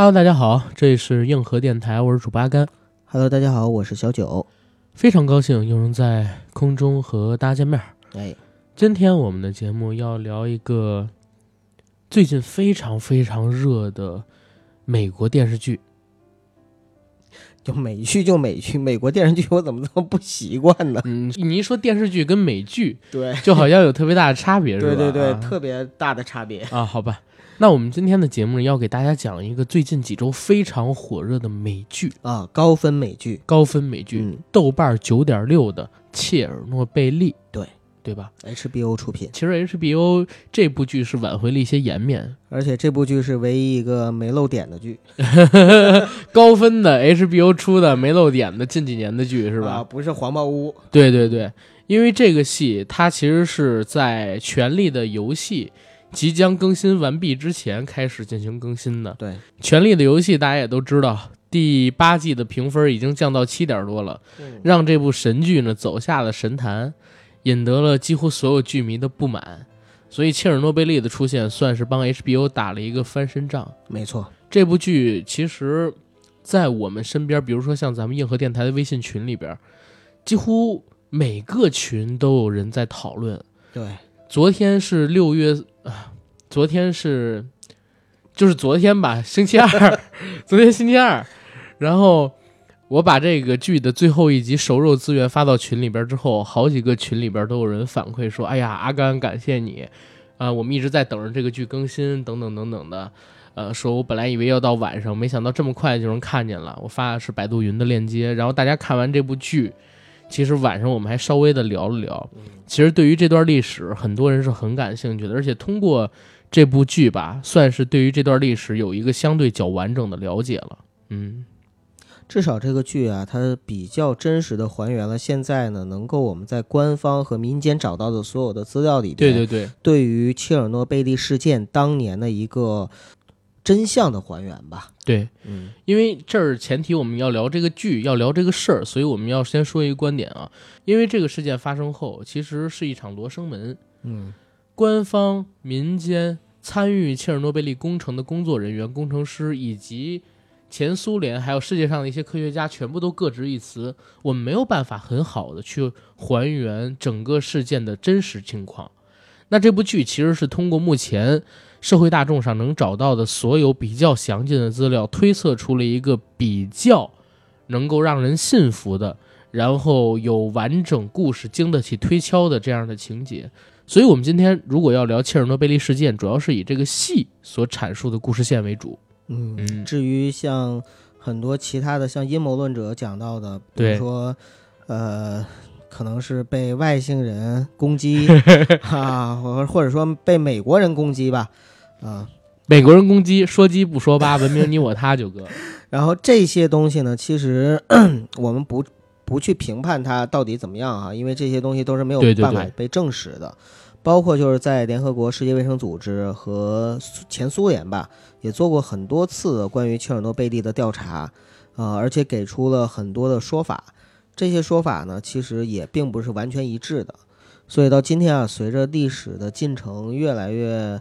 Hello，大家好，这里是硬核电台，我是主八甘。Hello，大家好，我是小九。非常高兴又能在空中和大家见面。哎，今天我们的节目要聊一个最近非常非常热的美国电视剧。就美剧就美剧，美国电视剧我怎么这么不习惯呢？嗯，你一说电视剧跟美剧，对，就好像有特别大的差别，是吧？对对对，啊特别大的差别。啊，好吧。那我们今天的节目要给大家讲一个最近几周非常火热的美剧，啊，高分美剧，高分美剧，嗯。豆瓣九点六的《切尔诺贝利》，对。对吧？，HBO 出品，其实 HBO 这部剧是挽回了一些颜面，而且这部剧是唯一一个没漏点的剧，高分的 HBO 出的没漏点的近几年的剧是吧？啊，不是黄暴屋。对对对，因为这个戏它其实是在《权力的游戏》即将更新完毕之前开始进行更新的。对，《权力的游戏》大家也都知道，第八季的评分已经降到七点多了，嗯让这部神剧呢走下了神坛，引得了几乎所有剧迷的不满。所以切尔诺贝利的出现算是帮 HBO 打了一个翻身仗。没错，这部剧其实，在我们身边，比如说像咱们硬核电台的微信群里边，几乎每个群都有人在讨论。对，昨天是六月啊，昨天是就是昨天吧，星期二，昨天星期二，然后我把这个剧的最后一集熟肉资源发到群里边之后，好几个群里边都有人反馈说：“哎呀，阿甘，感谢你啊、我们一直在等着这个剧更新，等等等等的。”呃，说我本来以为要到晚上，没想到这么快就能看见了。我发的是百度云的链接，然后大家看完这部剧，其实晚上我们还稍微的聊了聊。其实对于这段历史，很多人是很感兴趣的，而且通过这部剧吧，算是对于这段历史有一个相对较完整的了解了。嗯，至少这个剧啊，它比较真实的还原了现在呢，能够我们在官方和民间找到的所有的资料里边，对对对，对于切尔诺贝利事件当年的一个真相的还原吧。对，嗯，因为这儿前提我们要聊这个剧，要聊这个事儿，所以我们要先说一个观点啊。因为这个事件发生后，其实是一场罗生门，嗯，官方、民间参与切尔诺贝利工程的工作人员、工程师以及前苏联还有世界上的一些科学家，全部都各执一词。我们没有办法很好的去还原整个事件的真实情况。那这部剧其实是通过目前社会大众上能找到的所有比较详尽的资料，推测出了一个比较能够让人信服的，然后有完整故事、经得起推敲的这样的情节。所以，我们今天如果要聊切尔诺贝利事件，主要是以这个戏所阐述的故事线为主。嗯，嗯至于像很多其他的，像阴谋论者讲到的，比如说，呃，可能是被外星人攻击 啊，或或者说被美国人攻击吧，啊，美国人攻击，说鸡不说八，文明你我他，九哥。然后这些东西呢，其实 我们不不去评判它到底怎么样啊，因为这些东西都是没有办法被证实的。包括就是在联合国世界卫生组织和前苏联吧，也做过很多次关于切尔诺贝利的调查，呃，而且给出了很多的说法。这些说法呢，其实也并不是完全一致的。所以到今天啊，随着历史的进程越来越，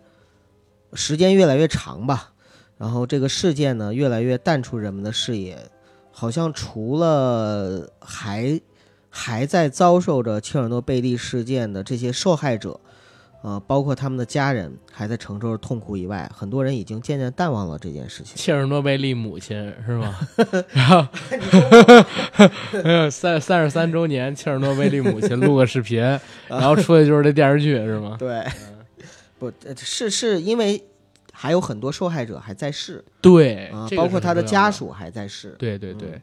时间越来越长吧，然后这个事件呢，越来越淡出人们的视野，好像除了还还在遭受着切尔诺贝利事件的这些受害者，呃，包括他们的家人还在承受着痛苦以外，很多人已经渐渐淡忘了这件事情。切尔诺贝利母亲是吗？然后，没有三三十三周年，切尔诺贝利母亲录个视频，然后出来就是这电视剧是吗？对，不呃是是因为还有很多受害者还在世对，啊、包括他的家属还在世。对对对，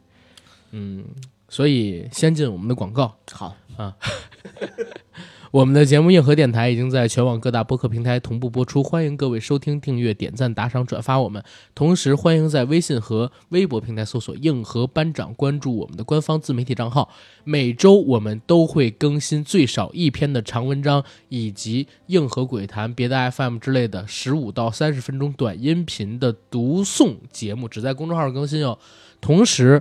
嗯，所以先进我们的广告。好，我们的节目《硬核电台》已经在全网各大播客平台同步播出，欢迎各位收听、订阅、点赞、打赏、转发我们。同时，欢迎在微信和微博平台搜索“硬核班长”，关注我们的官方自媒体账号。每周我们都会更新最少一篇的长文章，以及硬核鬼谈、别的 FM 之类的十五到三十分钟短音频的读诵节目，只在公众号更新哦。同时，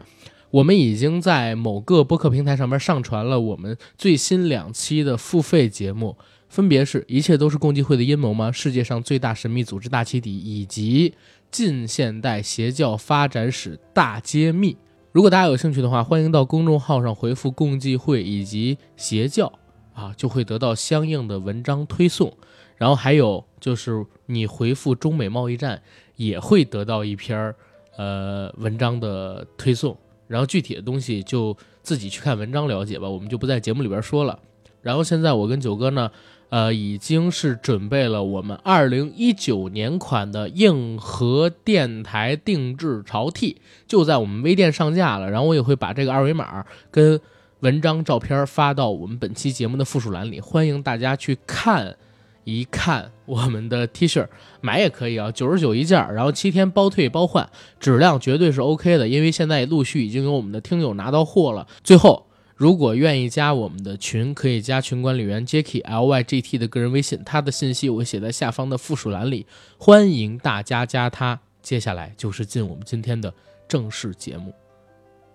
我们已经在某个播客平台上面上传了我们最新两期的付费节目，分别是《一切都是共济会的阴谋吗？世界上最大神秘组织大起底》以及《近现代邪教发展史大揭秘。如果大家有兴趣的话，欢迎到公众号上回复“共济会”以及“邪教”，啊，就会得到相应的文章推送。然后还有就是你回复“中美贸易战”，也会得到一篇儿呃文章的推送。然后具体的东西就自己去看文章了解吧，我们就不在节目里边说了。然后现在我跟九哥呢，呃，已经是准备了我们二零一九年款的硬核电台定制潮 T，就在我们微店上架了。然后我也会把这个二维码跟文章照片发到我们本期节目的附属栏里，欢迎大家去看一看我们的 T 恤，买也可以啊，九十九一件，然后七天包退包换，质量绝对是 OK 的，因为现在陆续已经有我们的听友拿到货了。最后。如果愿意加我们的群，可以加群管理员 Jacky L Y G T 的个人微信，他的信息我会写在下方的附属栏里，欢迎大家加他。接下来就是进我们今天的正式节目，《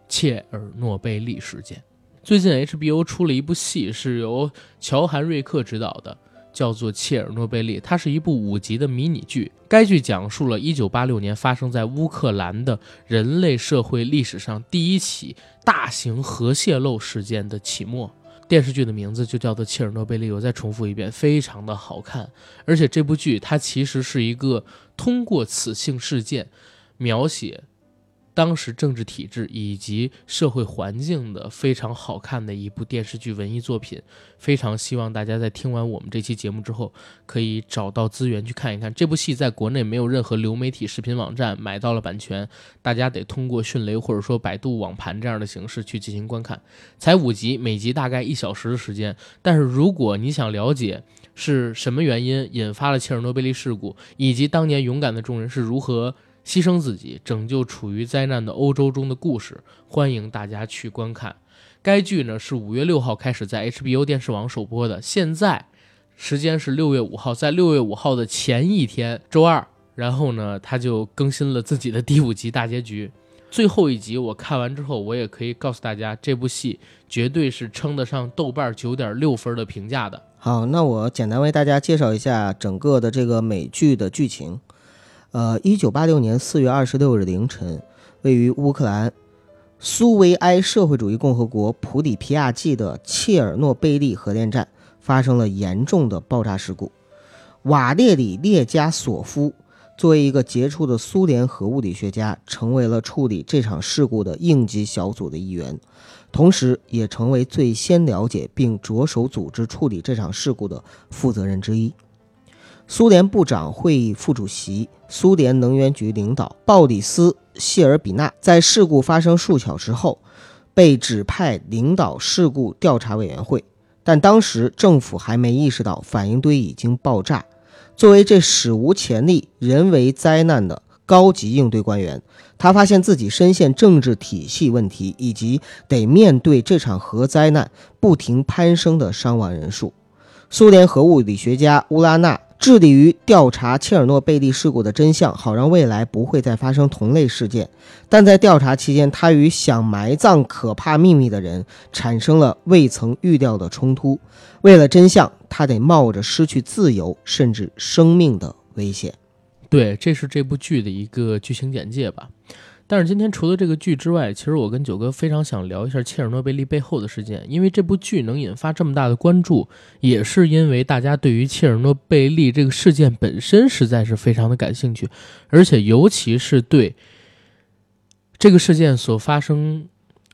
切尔诺贝利事件》。最近 HBO 出了一部戏，是由乔韩瑞克执导的。叫做《切尔诺贝利》，它是一部五集的迷你剧。该剧讲述了1986年发生在乌克兰的人类社会历史上第一起大型核泄漏事件的起末。电视剧的名字就叫做《切尔诺贝利》。我再重复一遍，非常的好看。而且这部剧它其实是一个通过此性事件描写。当时政治体制以及社会环境的非常好看的一部电视剧文艺作品，非常希望大家在听完我们这期节目之后，可以找到资源去看一看这部戏。在国内没有任何流媒体视频网站买到了版权，大家得通过迅雷或者说百度网盘这样的形式去进行观看。才五集，每集大概一小时的时间。但是如果你想了解是什么原因引发了切尔诺贝利事故，以及当年勇敢的众人是如何。牺牲自己拯救处于灾难的欧洲中的故事，欢迎大家去观看。该剧呢是五月六号开始在 HBO 电视网首播的，现在时间是六月五号，在六月五号的前一天周二，然后呢他就更新了自己的第五集大结局。最后一集我看完之后，我也可以告诉大家，这部戏绝对是称得上豆瓣九点六分的评价的。好，那我简单为大家介绍一下整个的这个美剧的剧情。呃，一九八六年四月二十六日凌晨，位于乌克兰苏维埃社会主义共和国普里皮亚季的切尔诺贝利核电站发生了严重的爆炸事故。瓦列里列加索夫作为一个杰出的苏联核物理学家，成为了处理这场事故的应急小组的一员，同时也成为最先了解并着手组织处理这场事故的负责人之一。苏联部长会议副主席、苏联能源局领导鲍里斯·谢尔比纳在事故发生数小时后，被指派领导事故调查委员会，但当时政府还没意识到反应堆已经爆炸。作为这史无前例人为灾难的高级应对官员，他发现自己深陷政治体系问题，以及得面对这场核灾难不停攀升的伤亡人数。苏联核物理学家乌拉纳。致力于调查切尔诺贝利事故的真相，好让未来不会再发生同类事件。但在调查期间，他与想埋葬可怕秘密的人产生了未曾预料的冲突。为了真相，他得冒着失去自由甚至生命的危险。对，这是这部剧的一个剧情简介吧。但是今天除了这个剧之外，其实我跟九哥非常想聊一下切尔诺贝利背后的事件，因为这部剧能引发这么大的关注，也是因为大家对于切尔诺贝利这个事件本身实在是非常的感兴趣，而且尤其是对这个事件所发生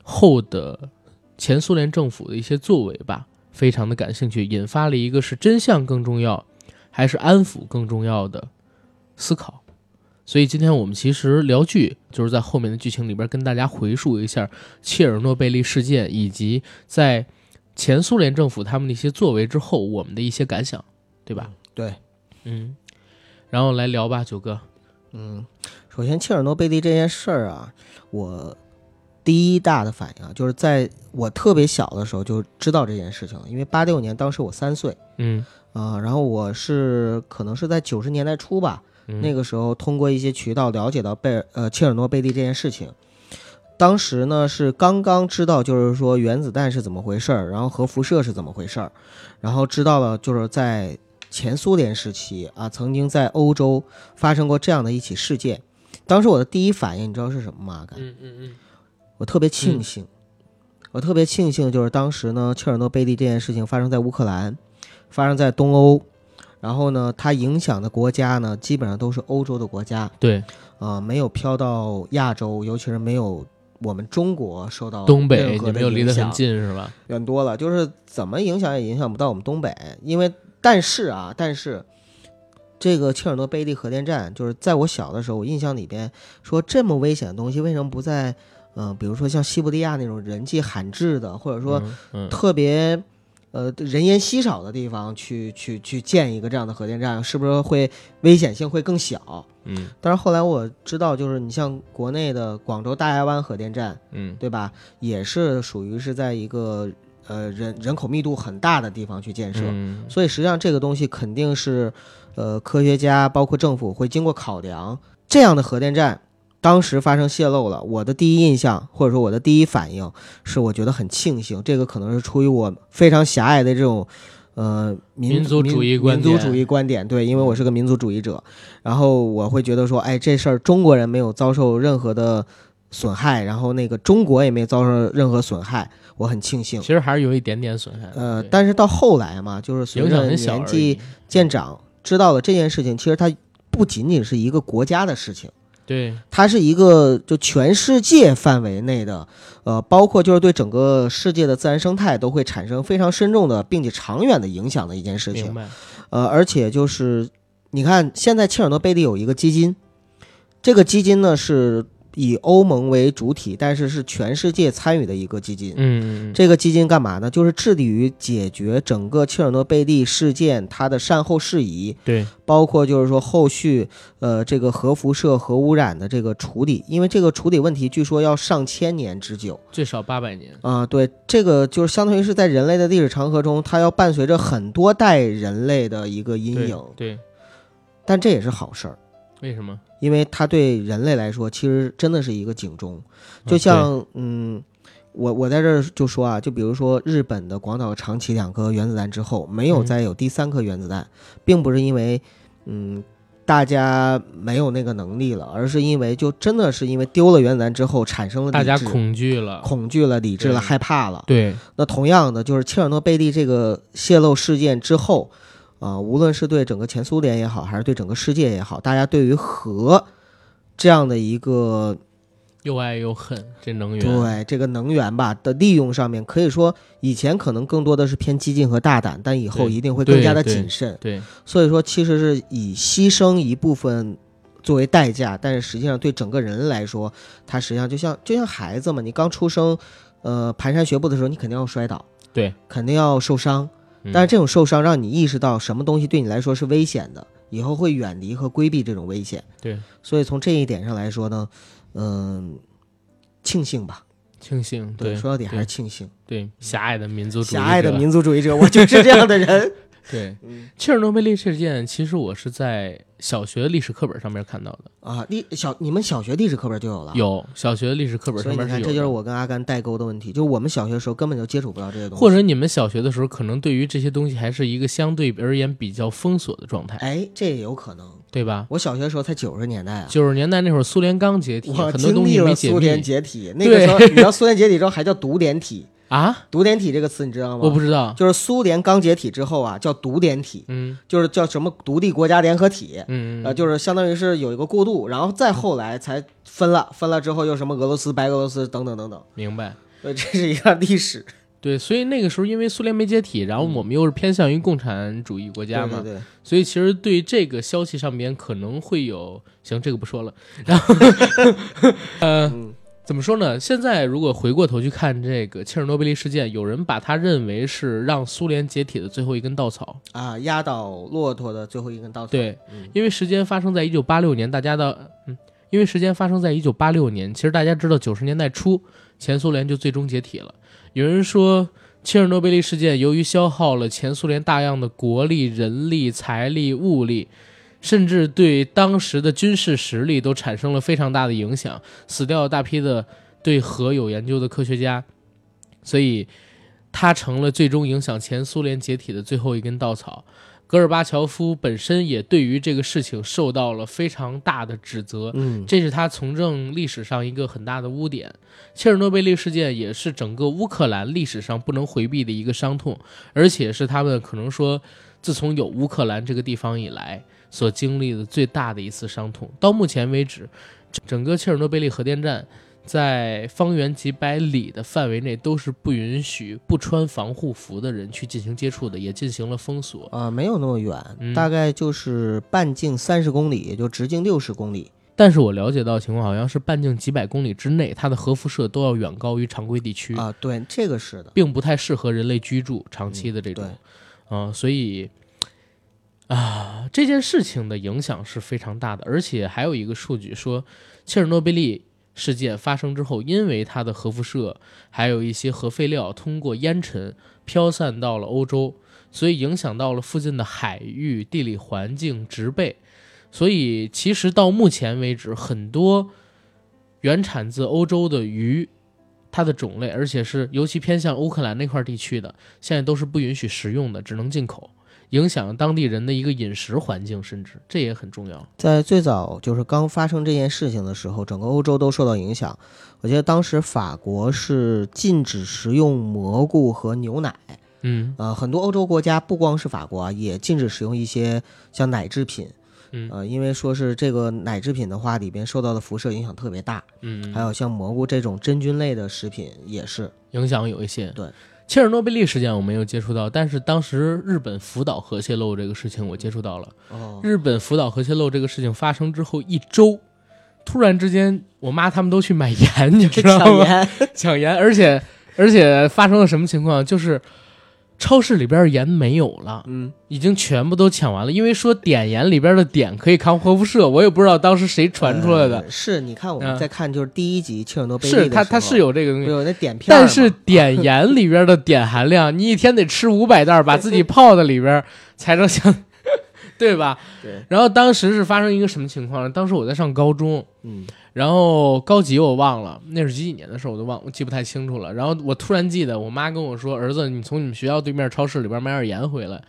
后的前苏联政府的一些作为吧，非常的感兴趣，引发了一个是真相更重要，还是安抚更重要的思考。所以今天我们其实聊剧，就是在后面的剧情里边跟大家回述一下切尔诺贝利事件，以及在前苏联政府他们的一些作为之后，我们的一些感想，对吧？对，嗯，然后来聊吧，九哥。嗯，首先切尔诺贝利这件事儿啊，我第一大的反应啊，就是在我特别小的时候就知道这件事情了，因为八六年当时我三岁，嗯啊，然后我是可能是在九十年代初吧。那个时候，通过一些渠道了解到贝尔呃切尔诺贝利这件事情，当时呢是刚刚知道，就是说原子弹是怎么回事儿，然后核辐射是怎么回事儿，然后知道了就是在前苏联时期啊，曾经在欧洲发生过这样的一起事件，当时我的第一反应，你知道是什么吗？嗯嗯嗯，我特别庆幸，我特别庆幸，就是当时呢，切尔诺贝利这件事情发生在乌克兰，发生在东欧，然后呢，它影响的国家呢，基本上都是欧洲的国家，对，啊、没有飘到亚洲，尤其是没有我们中国受到东北没有离得近是吧？远多了，就是怎么影响也影响不到我们东北，因为但是啊，但是这个切尔诺贝利核电站，就是在我小的时候，我印象里边说这么危险的东西，为什么不在嗯、呃比如说像西伯利亚那种人迹罕至的，或者说嗯嗯。特别呃人烟稀少的地方去去去建一个这样的核电站，是不是会危险性会更小？嗯但是后来我知道，就是你像国内的广州大亚湾核电站，嗯对吧？也是属于是在一个呃人人口密度很大的地方去建设，嗯所以实际上这个东西肯定是呃科学家包括政府会经过考量，这样的核电站当时发生泄露了，我的第一印象或者说我的第一反应是，我觉得很庆幸，这个可能是出于我非常狭隘的这种。呃，民民族主义观点民族主义观点，对，因为我是个民族主义者，然后我会觉得说，哎，这事儿中国人没有遭受任何的损害，然后那个中国也没遭受任何损害，我很庆幸其。实还是有一点点损害。呃，但是到后来嘛，就是随着年纪。渐长，知道了这件事情，其实它不仅仅是一个国家的事情，对，它是一个就全世界范围内的，呃，包括就是对整个世界的自然生态都会产生非常深重的并且长远的影响的一件事情。呃，而且就是你看，现在切尔诺贝利有一个基金，这个基金呢是以欧盟为主体，但是是全世界参与的一个基金。嗯，嗯这个基金干嘛呢？就是致力于解决整个切尔诺贝利事件它的善后事宜，对，包括就是说后续呃这个核辐射、核污染的这个处理，因为这个处理问题据说要上千年之久最少八百年。啊、对，这个就是相当于是在人类的历史长河中，它要伴随着很多代人类的一个阴对影，对，但这也是好事儿。为什么？因为它对人类来说，其实真的是一个警钟。就啊像，嗯，我我在这儿就说啊，就比如说日本的广岛、长崎两颗原子弹之后，没有嗯再有第三颗原子弹，并不是因为，嗯，大家没有那个能力了，而是因为就真的是因为丢了原子弹之后产生了大家恐惧了。恐惧了、理智了、害怕了。对，那同样的，就是切尔诺贝利这个泄漏事件之后，啊、无论是对整个前苏联也好，还是对整个世界也好，大家对于核这样的一个又爱又恨，这能源。对这个能源吧的利用上面，可以说以前可能更多的是偏激进和大胆，但以后一定会更加的谨慎。对所以说，其实是以牺牲一部分作为代价，但是实际上对整个人来说，它实际上就像就像孩子嘛，你刚出生，呃，蹒跚学步的时候，你肯定要摔倒，对，肯定要受伤。嗯但是这种受伤让你意识到什么东西对你来说是危险的，以后会远离和规避这种危险。对，所以从这一点上来说呢，嗯、庆幸吧。庆幸，对，对，说到底还是庆幸。对狭隘的民族主义者，狭隘的民族主义者，我就是这样的人。对，嗯切尔诺贝利事件，其实我是在小学历史课本上面看到的，啊，历小你们小学历史课本就有了。。有小学历史课本上面是有。这就是我跟阿甘代沟的问题，就是我们小学的时候根本就接触不到这些东西，或者你们小学的时候，可能对于这些东西还是一个相对而言比较封锁的状态，哎，这也有可能。对吧？我小学的时候才九十年代啊，九十年代那会儿，苏联刚解体，我很多东西没解苏联解体，那个时候你知道苏联解体之后还叫独联体，啊，独联体这个词你知道吗？我不知道。就是苏联刚解体之后啊，叫独联体，嗯就是叫什么独立国家联合体，嗯，呃，就是相当于是有一个过渡，然后再后来才分了，分了之后又什么俄罗斯、白俄罗斯等等等等，明白。呃，这是一段历史。对，所以那个时候因为苏联没解体，然后我们又是偏向于共产主义国家嘛，对对对，所以其实对这个消息上边可能会有，行，这个不说了。然后，呃，嗯怎么说呢？现在如果回过头去看这个切尔诺贝利事件，有人把它认为是让苏联解体的最后一根稻草。啊，压倒骆驼的最后一根稻草。对，嗯因为时间发生在一九八六年，大家的嗯，因为时间发生在一九八六年，其实大家知道九十年代初前苏联就最终解体了。有人说，切尔诺贝利事件由于消耗了前苏联大量的国力、人力、财力、物力，甚至对当时的军事实力都产生了非常大的影响，死掉了大批的对核有研究的科学家，所以他成了最终影响前苏联解体的最后一根稻草。戈尔巴乔夫本身也对于这个事情受到了非常大的指责，嗯，这是他从政历史上一个很大的污点。切尔诺贝利事件也是整个乌克兰历史上不能回避的一个伤痛，而且是他们可能说自从有乌克兰这个地方以来所经历的最大的一次伤痛。到目前为止，整个切尔诺贝利核电站。在方圆几百里的范围内都是不允许不穿防护服的人去进行接触的，也进行了封锁。啊，没有那么远，嗯大概就是半径三十公里，也就直径六十公里。但是我了解到情况好像是半径几百公里之内，它的核辐射都要远高于常规地区，啊，对，这个是的。并不太适合人类居住长期的这种。对，啊、所以啊，这件事情的影响是非常大的，而且还有一个数据说，切尔诺贝利事件发生之后，因为它的核辐射还有一些核废料通过烟尘飘散到了欧洲，所以影响到了附近的海域、地理环境、植被。所以其实到目前为止，很多原产自欧洲的鱼，它的种类，而且是尤其偏向乌克兰那块地区的，现在都是不允许食用的，只能进口，影响当地人的一个饮食环境，甚至这也很重要。在最早就是刚发生这件事情的时候，整个欧洲都受到影响。我记得当时法国是禁止食用蘑菇和牛奶，嗯呃，很多欧洲国家不光是法国啊，也禁止使用一些像奶制品，嗯呃，因为说是这个奶制品的话，里边受到的辐射影响特别大。嗯，还有像蘑菇这种真菌类的食品也是。影响有一些。对，切尔诺贝利事件我没有接触到，但是当时日本福岛核泄漏这个事情我接触到了。哦，日本福岛核泄漏这个事情发生之后一周，突然之间，我妈他们都去买盐，你知道吗？抢盐，抢盐，而且而且发生了什么情况？就是超市里边盐没有了，嗯，已经全部都抢完了。因为说碘盐里边的碘可以抗核辐射，我也不知道当时谁传出来的。呃是，你看我嗯们在看就是第一集切尔诺贝利是它，的时候它是有这个东西，有那碘片但是碘盐里边的碘含量，你一天得吃五百袋儿，把自己泡在里边才能像，对吧？对，然后当时是发生一个什么情况呢？当时我在上高中，嗯然后高几我忘了，那是几几年的事儿我都忘，我记不太清楚了。然后我突然记得我妈跟我说：“儿子，你从你们学校对面超市里边买点盐回来。”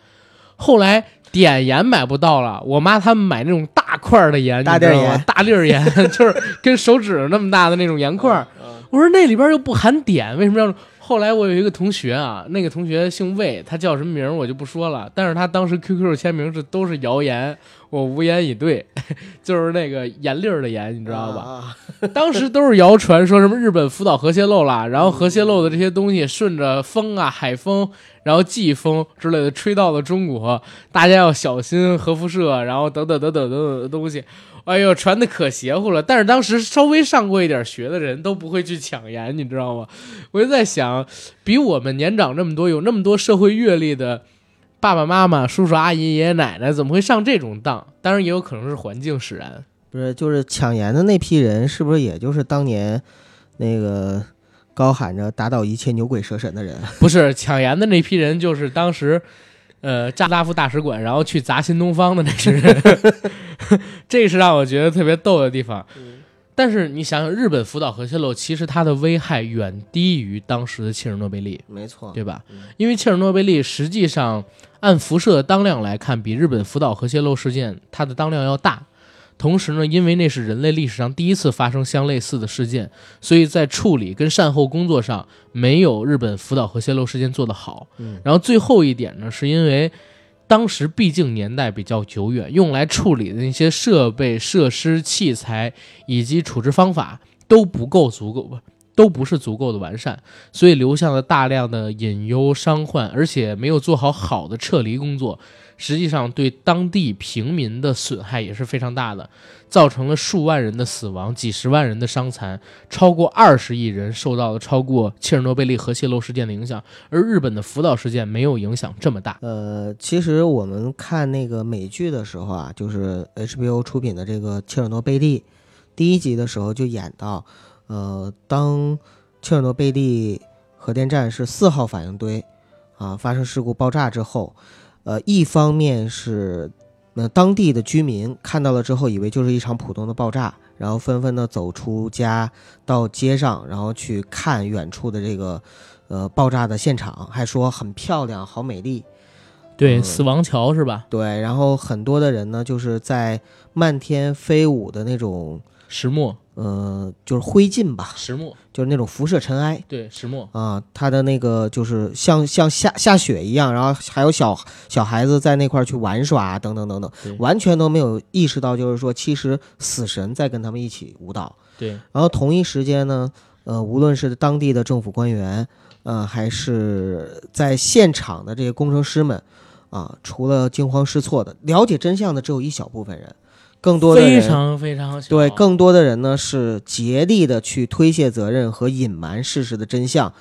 后来碘盐买不到了，我妈他们买那种大块的盐，大粒盐大粒盐 就是跟手指那么大的那种盐块我说那里边又不含碘，为什么要？后来我有一个同学啊，那个同学姓魏，他叫什么名儿我就不说了，但是他当时 QQ 签名是都是谣言，我无言以对，就是那个盐粒儿的盐，你知道吧？啊当时都是谣传，说什么日本福岛核泄漏了，然后核泄漏的这些东西顺着风啊、海风，然后季风之类的吹到了中国，大家要小心核辐射，然后等等等等等等的东西。哎呦，传的可邪乎了！但是当时稍微上过一点学的人都不会去抢盐，你知道吗？我就在想，比我们年长这么多，有那么多社会阅历的爸爸妈妈、叔叔阿姨、爷爷奶奶，怎么会上这种当？当然，也有可能是环境使然。不是，就是抢盐的那批人，是不是也就是当年那个高喊着打倒一切牛鬼蛇神的人？不是抢盐的那批人，就是当时，呃，扎拉夫大使馆，然后去砸新东方的那群人，这是让我觉得特别逗的地方。但是你想想，日本福岛核泄漏，其实它的危害远低于当时的切尔诺贝利，没错，对吧嗯？因为切尔诺贝利实际上按辐射的当量来看，比日本福岛核泄漏事件它的当量要大。同时呢，因为那是人类历史上第一次发生相类似的事件，所以在处理跟善后工作上没有日本福岛核泄漏事件做得好。嗯然后最后一点呢，是因为当时毕竟年代比较久远，用来处理的那些设备、设施、器材以及处置方法都不够足够吧。都不是足够的完善，所以留下了大量的隐忧伤患，而且没有做好好的撤离工作，实际上对当地平民的损害也是非常大的，造成了数万人的死亡，几十万人的伤残，超过二十亿人受到了超过切尔诺贝利核泄漏事件的影响，而日本的福岛事件没有影响这么大。呃，其实我们看那个美剧的时候啊，就是 HBO 出品的这个《切尔诺贝利》第一集的时候就演到，呃，当切尔诺贝利核电站是四号反应堆啊发生事故爆炸之后，呃，一方面是那当地的居民看到了之后，以为就是一场普通的爆炸，然后纷纷的走出家到街上，然后去看远处的这个呃爆炸的现场，还说很漂亮，好美丽。对，嗯死亡桥是吧？对，然后很多的人呢，就是在漫天飞舞的那种，石墨，呃，就是灰烬吧，石墨，就是那种辐射尘埃。对，石墨，啊，它的那个就是像像下下雪一样，然后还有小小孩子在那块儿去玩耍等等等等，完全都没有意识到，就是说其实死神在跟他们一起舞蹈。对，然后同一时间呢，呃，无论是当地的政府官员，呃，还是在现场的这些工程师们，啊，除了惊慌失措的，了解真相的只有一小部分人，更多的非人常非常小。对更多的人呢是竭力的去推卸责任和隐瞒事实的真相，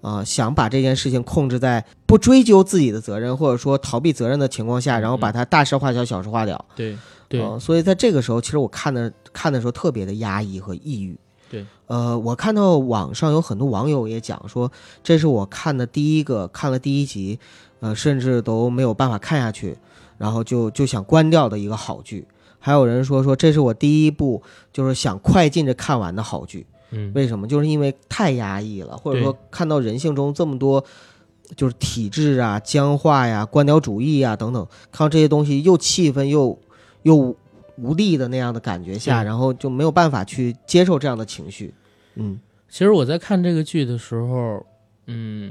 啊、想把这件事情控制在不追究自己的责任或者说逃避责任的情况下，然后把它大事化小，小事化了。对对呃所以在这个时候，其实我看的看的时候特别的压抑和抑郁。对，呃，我看到网上有很多网友也讲说，这是我看的第一个看了第一集，呃，甚至都没有办法看下去，然后就就想关掉的一个好剧。还有人说说这是我第一部就是想快进着看完的好剧，嗯，为什么？就是因为太压抑了，或者说看到人性中这么多就是体制啊、僵化呀、官僚主义啊等等，看到这些东西又气愤又又无力的那样的感觉下，然后就没有办法去接受这样的情绪。嗯。其实我在看这个剧的时候，嗯，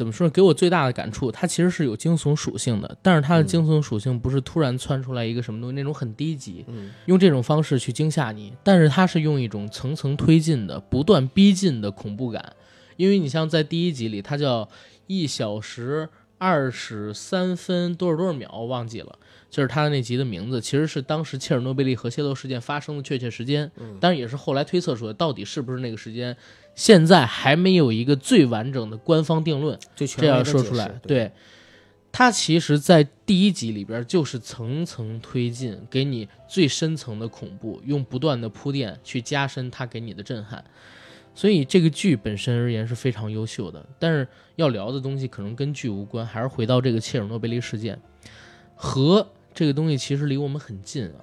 怎么说呢？给我最大的感触，它其实是有惊悚属性的，但是它的嗯惊悚属性不是突然窜出来一个什么东西，那种很低级，嗯用这种方式去惊吓你，但是它是用一种层层推进的、不断逼近的恐怖感。因为你像在第一集里，它叫一小时二十三分多少多少秒，我忘记了，就是它的那集的名字，其实是当时切尔诺贝利核泄漏事件发生的确切时间。嗯当然也是后来推测出来，到底是不是那个时间，现在还没有一个最完整的官方定论。这样说出来，对，它其实，在第一集里边就是层层推进，给你最深层的恐怖，用不断的铺垫去加深它给你的震撼。所以这个剧本身而言是非常优秀的，但是要聊的东西可能跟剧无关，还是回到这个切尔诺贝利事件。核这个东西其实离我们很近啊，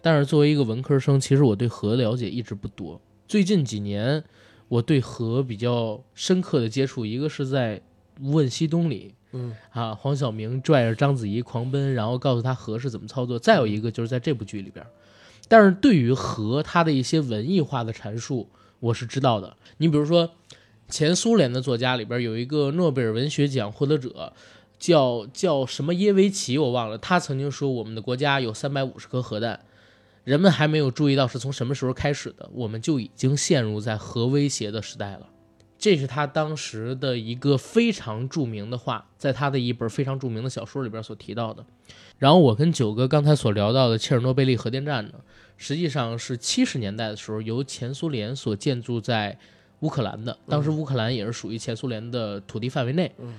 但是作为一个文科生，其实我对核了解一直不多。最近几年，我对核比较深刻的接触，一个是在《无问西东》里，嗯啊，黄晓明拽着章子怡狂奔，然后告诉他核是怎么操作。再有一个就是在这部剧里边，但是对于核它的一些文艺化的阐述，我是知道的。你比如说，前苏联的作家里边有一个诺贝尔文学奖获得者，叫叫什么耶维奇，我忘了。他曾经说，我们的国家有三百五十颗核弹，人们还没有注意到是从什么时候开始的，我们就已经陷入在核威胁的时代了。这是他当时的一个非常著名的话，在他的一本非常著名的小说里边所提到的。然后我跟九哥刚才所聊到的切尔诺贝利核电站呢，实际上是七十年代的时候由前苏联所建筑在乌克兰的，当时乌克兰也是属于前苏联的土地范围内。嗯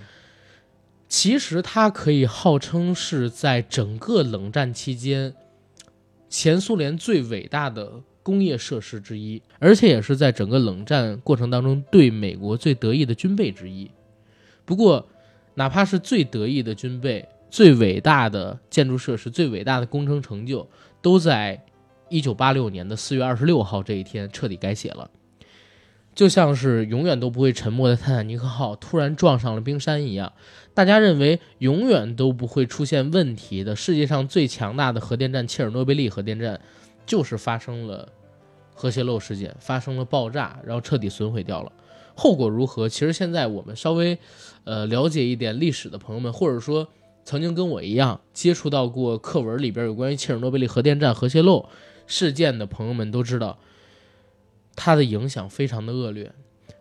其实它可以号称是在整个冷战期间前苏联最伟大的工业设施之一，而且也是在整个冷战过程当中对美国最得意的军备之一。不过，哪怕是最得意的军备、最伟大的建筑设施、最伟大的工程成就，都在一九八六年的四月二十六号这一天彻底改写了。就像是永远都不会沉没的泰坦尼克号突然撞上了冰山一样，大家认为永远都不会出现问题的世界上最强大的核电站切尔诺贝利核电站，就是发生了核泄漏事件，发生了爆炸，然后彻底损毁掉了。后果如何？其实现在我们稍微呃了解一点历史的朋友们，或者说曾经跟我一样接触到过课文里边有关于切尔诺贝利核电站核泄漏事件的朋友们都知道，它的影响非常的恶劣，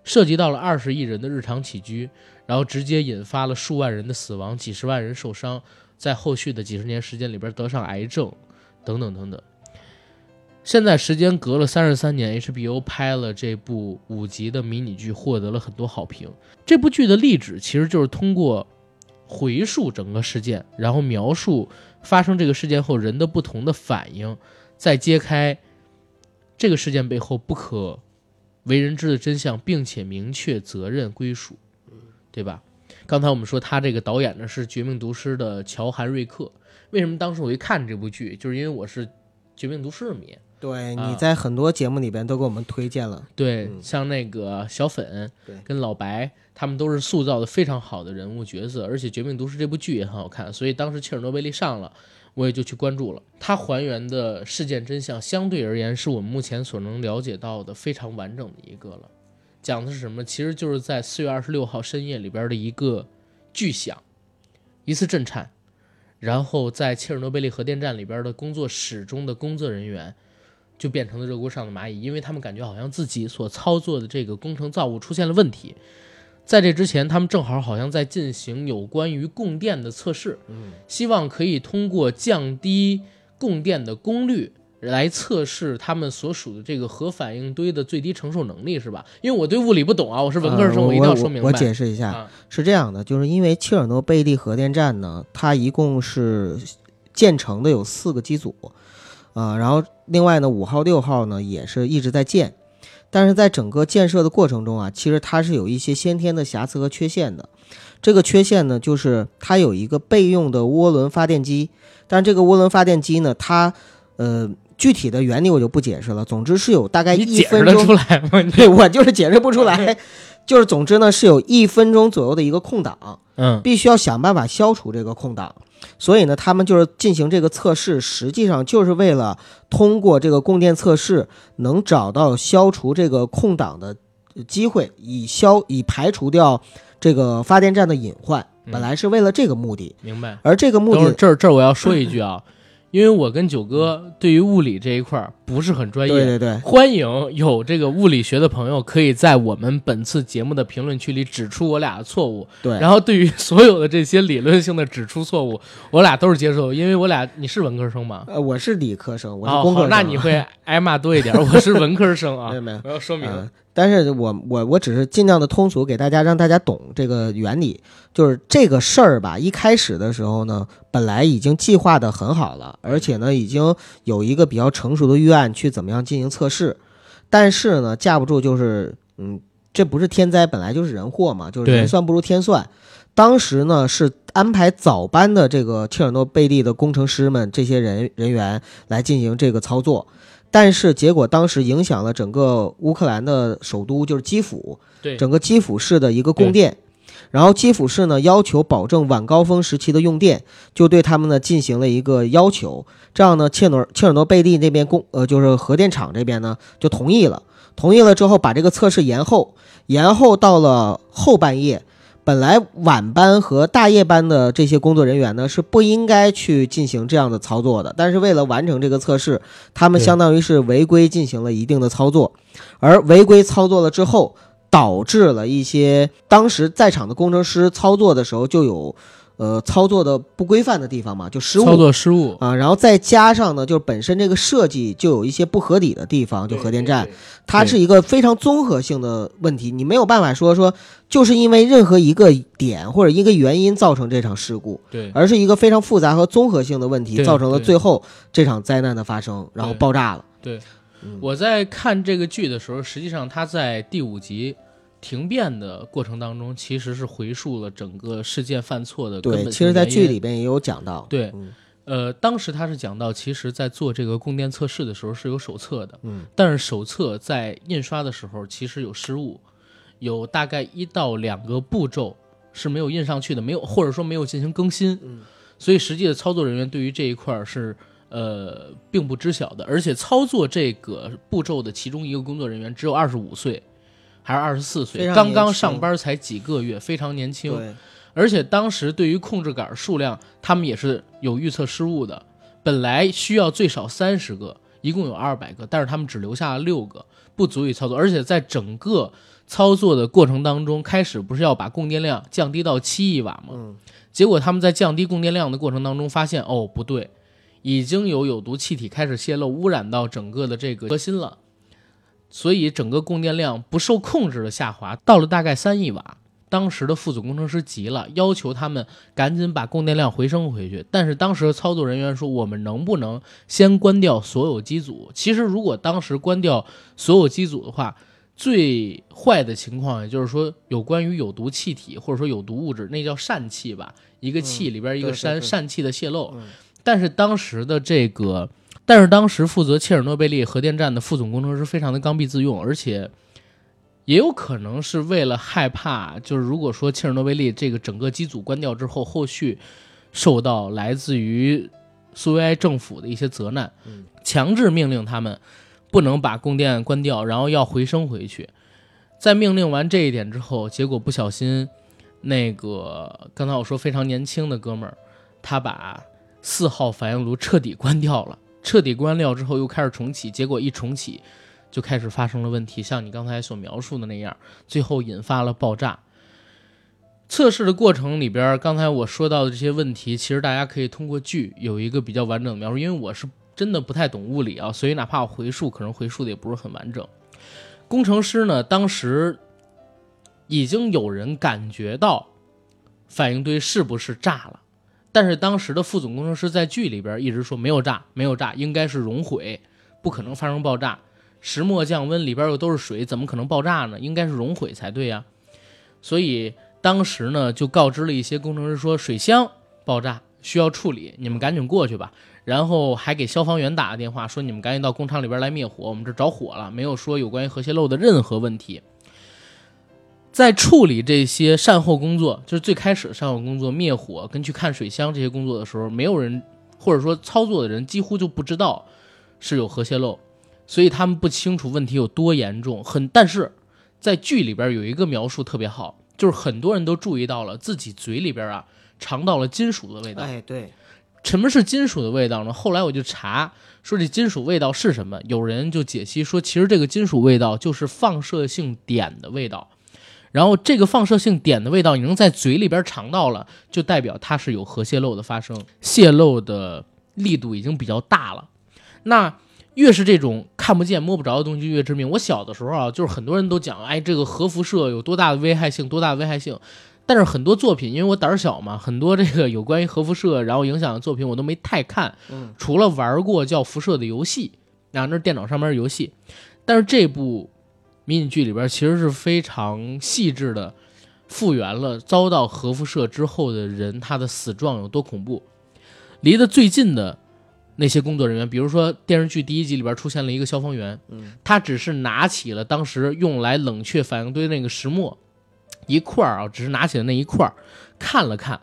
涉及到了二十亿人的日常起居，然后直接引发了数万人的死亡，几十万人受伤，在后续的几十年时间里边得上癌症，等等等等。现在时间隔了三十三年，HBO 拍了这部五集的迷你剧，获得了很多好评。这部剧的励志其实就是通过回溯整个事件，然后描述发生这个事件后人的不同的反应，再揭开这个事件背后不可为人知的真相，并且明确责任归属，对吧？刚才我们说他这个导演呢是《绝命毒师》的乔韩瑞克。为什么当时我一看这部剧，就是因为我是《绝命毒师》的迷。对，啊你在很多节目里边都给我们推荐了。对，嗯像那个小粉对跟老白，他们都是塑造的非常好的人物角色，而且《绝命毒师》这部剧也很好看，所以当时切尔诺贝利上了，我也就去关注了。它还原的事件真相，相对而言是我们目前所能了解到的非常完整的一个了。讲的是什么？其实就是在四月二十六号深夜里边的一个巨响，一次震颤，然后在切尔诺贝利核电站里边的工作室中的工作人员。就变成了热锅上的蚂蚁，因为他们感觉好像自己所操作的这个工程造物出现了问题。在这之前，他们正好好像在进行有关于供电的测试，嗯，希望可以通过降低供电的功率来测试他们所属的这个核反应堆的最低承受能力，是吧？因为我对物理不懂啊，我是文科生，呃我一定要说明白。我解释一下，啊，是这样的，就是因为切尔诺贝利核电站呢，它一共是建成的有四个机组，啊、然后另外呢，五号、六号呢也是一直在建，但是在整个建设的过程中啊，其实它是有一些先天的瑕疵和缺陷的。这个缺陷呢，就是它有一个备用的涡轮发电机，但这个涡轮发电机呢，它呃具体的原理我就不解释了。总之是有大概一分钟解释出来吗？对我就是解释不出来，就是总之呢是有一分钟左右的一个空档，嗯，必须要想办法消除这个空档。所以呢，他们就是进行这个测试，实际上就是为了通过这个供电测试，能找到消除这个空档的机会，以消以排除掉这个发电站的隐患。嗯本来是为了这个目的，明白。而这个目的，这儿这儿我要说一句啊，因为我跟九哥对于物理这一块儿不是很专业，对对对，欢迎有这个物理学的朋友可以在我们本次节目的评论区里指出我俩的错误。对然后对于 所有的这些理论性的指出错误，我俩都是接受，因为我俩你是文科生吗？呃，我是理科生，我是工科生，那你 会挨骂多一点。我是文科生啊没有，没有。我要说明。嗯，但是我我我只是尽量的通俗给大家，让大家懂这个原理。就是这个事儿吧，一开始的时候呢，本来已经计划的很好了，而且呢，已经有一个比较成熟的预案去怎么样进行测试。但是呢，架不住就是，嗯，这不是天灾，本来就是人祸嘛，就是人算不如天算。当时呢，是安排早班的这个切尔诺贝利的工程师们这些人人员来进行这个操作。但是结果当时影响了整个乌克兰的首都，就是基辅，对，整个基辅市的一个供电。然后基辅市呢要求保证晚高峰时期的用电，就对他们呢进行了一个要求。这样呢，切尔切尔诺贝利那边供呃就是核电厂这边呢就同意了。同意了之后，把这个测试延后，延后到了后半夜。本来晚班和大夜班的这些工作人员呢是不应该去进行这样的操作的，但是为了完成这个测试，他们相当于是违规进行了一定的操作，而违规操作了之后，导致了一些当时在场的工程师操作的时候就有，呃，操作的不规范的地方嘛，就失误。操作失误，啊，然后再加上呢，就是本身这个设计就有一些不合理的地方，就核电站，它是一个非常综合性的问题，你没有办法说说就是因为任何一个点或者一个原因造成这场事故，对，而是一个非常复杂和综合性的问题造成了最后这场灾难的发生，然后爆炸了。对。嗯，我在看这个剧的时候，实际上他在第五集停变的过程当中，其实是回溯了整个事件犯错的根对，本其实，在剧里边也有讲到。对嗯呃，当时他是讲到，其实在做这个供电测试的时候是有手册的，嗯，但是手册在印刷的时候其实有失误，有大概一到两个步骤是没有印上去的，没有或者说没有进行更新，嗯，所以实际的操作人员对于这一块是呃并不知晓的，而且操作这个步骤的其中一个工作人员只有二十五岁，还是二十四岁，刚刚上班才几个月，非常年轻，对，而且当时对于控制杆数量，他们也是有预测失误的。本来需要最少三十个，一共有二百个，但是他们只留下了六个，不足以操作。而且在整个操作的过程当中，开始不是要把供电量降低到七亿瓦吗？嗯，结果他们在降低供电量的过程当中，发现哦不对，已经有有毒气体开始泄漏，污染到整个的这个核心了，所以整个供电量不受控制的下滑，到了大概三亿瓦。当时的副总工程师急了，要求他们赶紧把供电量回升回去。但是当时的操作人员说：“我们能不能先关掉所有机组？”其实如果当时关掉所有机组的话，最坏的情况也就是说，有关于有毒气体或者说有毒物质，那叫疝气吧，一个气里边一个疝疝气的泄漏。但是当时的这个但是当时负责切尔诺贝利核电站的副总工程师非常的刚愎自用，而且也有可能是为了害怕，就是如果说切尔诺贝利这个整个机组关掉之后，后续受到来自于苏维埃政府的一些责难，强制命令他们不能把供电关掉，然后要回升回去。在命令完这一点之后，结果不小心，那个刚才我说非常年轻的哥们儿，他把四号反应炉彻底关掉了。彻底关掉之后，又开始重启，结果一重启，就开始发生了问题，像你刚才所描述的那样，最后引发了爆炸。测试的过程里边，刚才我说到的这些问题，其实大家可以通过剧有一个比较完整的描述。因为我是真的不太懂物理啊，所以哪怕我回述，可能回述的也不是很完整。工程师呢，当时已经有人感觉到反应堆是不是炸了。但是当时的副总工程师在剧里边一直说没有炸，没有炸，应该是熔毁，不可能发生爆炸。石墨降温，里边又都是水，怎么可能爆炸呢？应该是熔毁才对呀。所以当时呢，就告知了一些工程师说水箱爆炸需要处理，你们赶紧过去吧。然后还给消防员打了电话，说你们赶紧到工厂里边来灭火，我们这着火了，没有说有关于核泄漏的任何问题。在处理这些善后工作，就是最开始的善后工作，灭火跟去看水箱这些工作的时候，没有人或者说操作的人几乎就不知道是有核泄漏，所以他们不清楚问题有多严重。很，但是在剧里边有一个描述特别好，就是很多人都注意到了自己嘴里边啊尝到了金属的味道。哎，对，什么是金属的味道呢？后来我就查说这金属味道是什么，有人就解析说，其实这个金属味道就是放射性碘的味道。然后这个放射性碘的味道，你能在嘴里边尝到了，就代表它是有核泄漏的发生，泄漏的力度已经比较大了。那越是这种看不见摸不着的东西越致命。我小的时候啊，就是很多人都讲，哎，这个核辐射有多大的危害性，多大的危害性。但是很多作品，因为我胆儿小嘛，很多这个有关于核辐射然后影响的作品我都没太看，除了玩过叫辐射的游戏，啊，那是电脑上面的游戏。但是这部。迷你剧里边其实是非常细致的复原了遭到核辐射之后的人他的死状有多恐怖。离得最近的那些工作人员，比如说电视剧第一集里边出现了一个消防员，他只是拿起了当时用来冷却反应堆那个石墨一块儿啊，只是拿起了那一块儿看了看，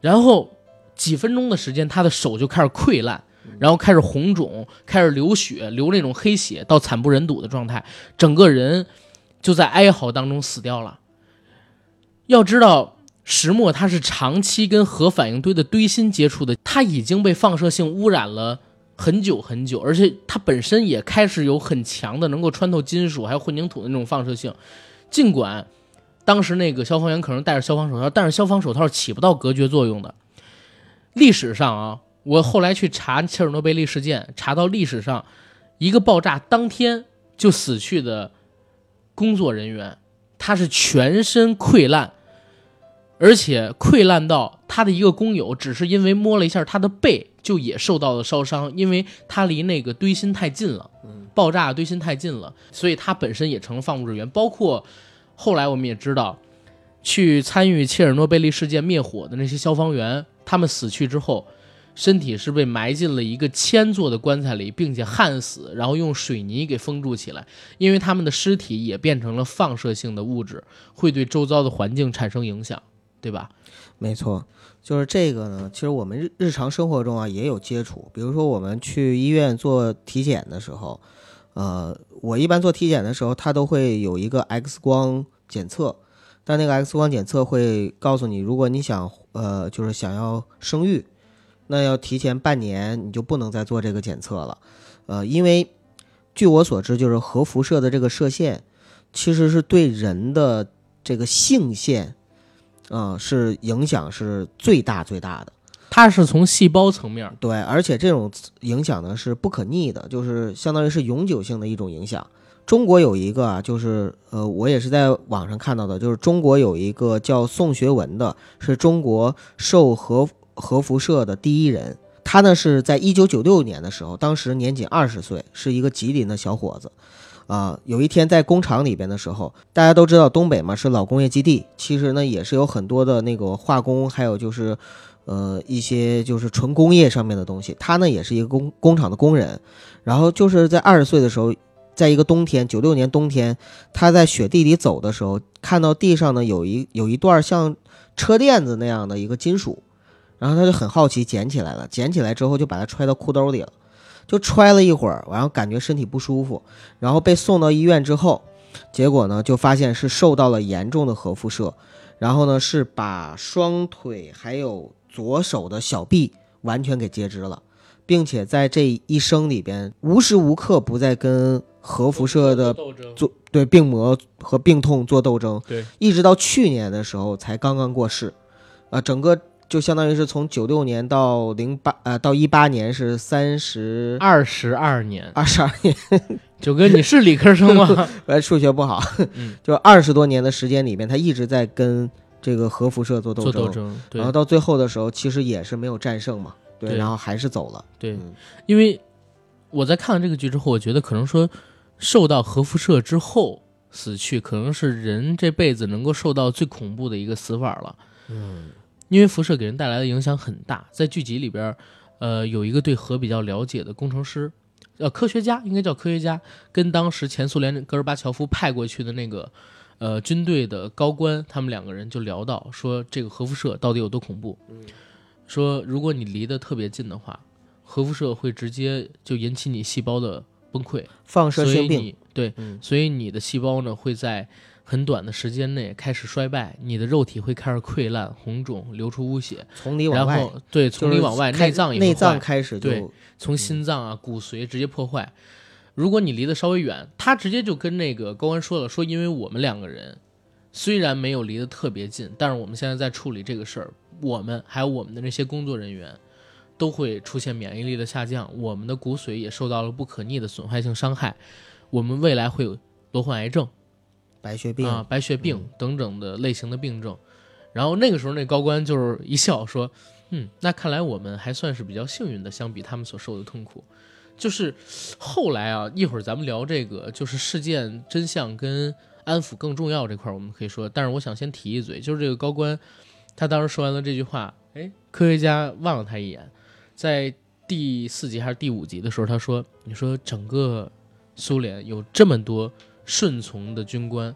然后几分钟的时间，他的手就开始溃烂。然后开始红肿，开始流血，流那种黑血，到惨不忍睹的状态，整个人就在哀嚎当中死掉了。要知道，石墨它是长期跟核反应堆的堆芯接触的，它已经被放射性污染了很久很久，而且它本身也开始有很强的能够穿透金属还有混凝土的那种放射性。尽管当时那个消防员可能戴着消防手套，但是消防手套起不到隔绝作用的。历史上啊。我后来去查切尔诺贝利事件，查到历史上一个爆炸当天就死去的工作人员，他是全身溃烂，而且溃烂到他的一个工友只是因为摸了一下他的背，就也受到了烧伤，因为他离那个堆芯太近了，爆炸堆芯太近了，所以他本身也成了放物质源。包括后来我们也知道，去参与切尔诺贝利事件灭火的那些消防员，他们死去之后。身体是被埋进了一个铅做的棺材里，并且焊死，然后用水泥给封住起来，因为他们的尸体也变成了放射性的物质，会对周遭的环境产生影响，对吧？没错，就是这个呢。其实我们日日常生活中啊也有接触，比如说我们去医院做体检的时候，呃，我一般做体检的时候，他都会有一个 X 光检测，但那个 X 光检测会告诉你，如果你想呃，就是想要生育。那要提前半年，你就不能再做这个检测了，呃，因为据我所知，就是核辐射的这个射线，其实是对人的这个性腺，啊，是影响是最大最大的。它是从细胞层面对，而且这种影响呢是不可逆的，就是相当于是永久性的一种影响。中国有一个啊，就是呃，我也是在网上看到的，就是中国有一个叫宋学文的，是中国受核。核辐射的第一人，他呢是在一九九六年的时候，当时年仅二十岁，是一个吉林的小伙子，啊，有一天在工厂里边的时候，大家都知道东北嘛是老工业基地，其实呢也是有很多的那个化工，还有就是，呃一些就是纯工业上面的东西。他呢也是一个工工厂的工人，然后就是在二十岁的时候，在一个冬天，九六年冬天，他在雪地里走的时候，看到地上呢有一有一段像车垫子那样的一个金属，然后他就很好奇，捡起来了，捡起来之后就把它揣到裤兜里了。就揣了一会儿，然后感觉身体不舒服，然后被送到医院之后，结果呢就发现是受到了严重的核辐射，然后呢是把双腿还有左手的小臂完全给截肢了，并且在这一生里边无时无刻不在跟核辐射的做对病魔和病痛做斗争，对，一直到去年的时候才刚刚过世，啊、整个就相当于是从九六年到零八呃到一八年是三十二十二年，二十二年，九哥你是理科生吗？我 数学不好，嗯 就二十多年的时间里面，他一直在跟这个核辐射做斗争，做斗争，对然后到最后的时候，其实也是没有战胜嘛，对，对然后还是走了，对嗯，因为我在看了这个剧之后，我觉得可能说受到核辐射之后死去，可能是人这辈子能够受到最恐怖的一个死法了。嗯因为辐射给人带来的影响很大，在剧集里边，呃，有一个对核比较了解的工程师，呃，科学家应该叫科学家，跟当时前苏联戈尔巴乔夫派过去的那个呃军队的高官，他们两个人就聊到说这个核辐射到底有多恐怖。说如果你离得特别近的话，核辐射会直接就引起你细胞的崩溃，放射性病，对，嗯。所以你的细胞呢会在很短的时间内开始衰败，你的肉体会开始溃烂、红肿、流出污血，从里往外，然后对从里往外，内脏也会内脏开始对从心脏啊、骨髓直接破坏。如果你离得稍微远，他直接就跟那个高官说了，说因为我们两个人虽然没有离得特别近，但是我们现在在处理这个事儿，我们还有我们的那些工作人员都会出现免疫力的下降，我们的骨髓也受到了不可逆的损害性伤害，我们未来会有多患癌症。白血病，啊、白血病等等的类型的病症。然后那个时候，那高官就是一笑说：“嗯，那看来我们还算是比较幸运的，相比他们所受的痛苦。”就是后来啊，一会儿咱们聊这个，就是事件真相跟安抚更重要这块儿，我们可以说。但是我想先提一嘴，就是这个高官，他当时说完了这句话，哎，科学家望了他一眼，在第四集还是第五集的时候，他说：“你说整个苏联有这么多顺从的军官，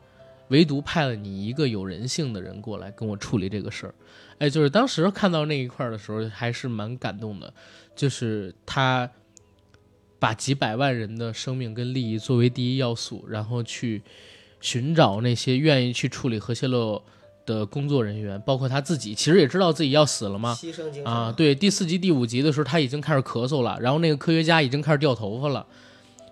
唯独派了你一个有人性的人过来跟我处理这个事儿。”哎，就是当时看到那一块儿的时候，还是蛮感动的，就是他把几百万人的生命跟利益作为第一要素，然后去寻找那些愿意去处理核泄漏的工作人员，包括他自己，其实也知道自己要死了嘛。牺牲精神啊，对，第四集、第五集的时候，他已经开始咳嗽了，然后那个科学家已经开始掉头发了，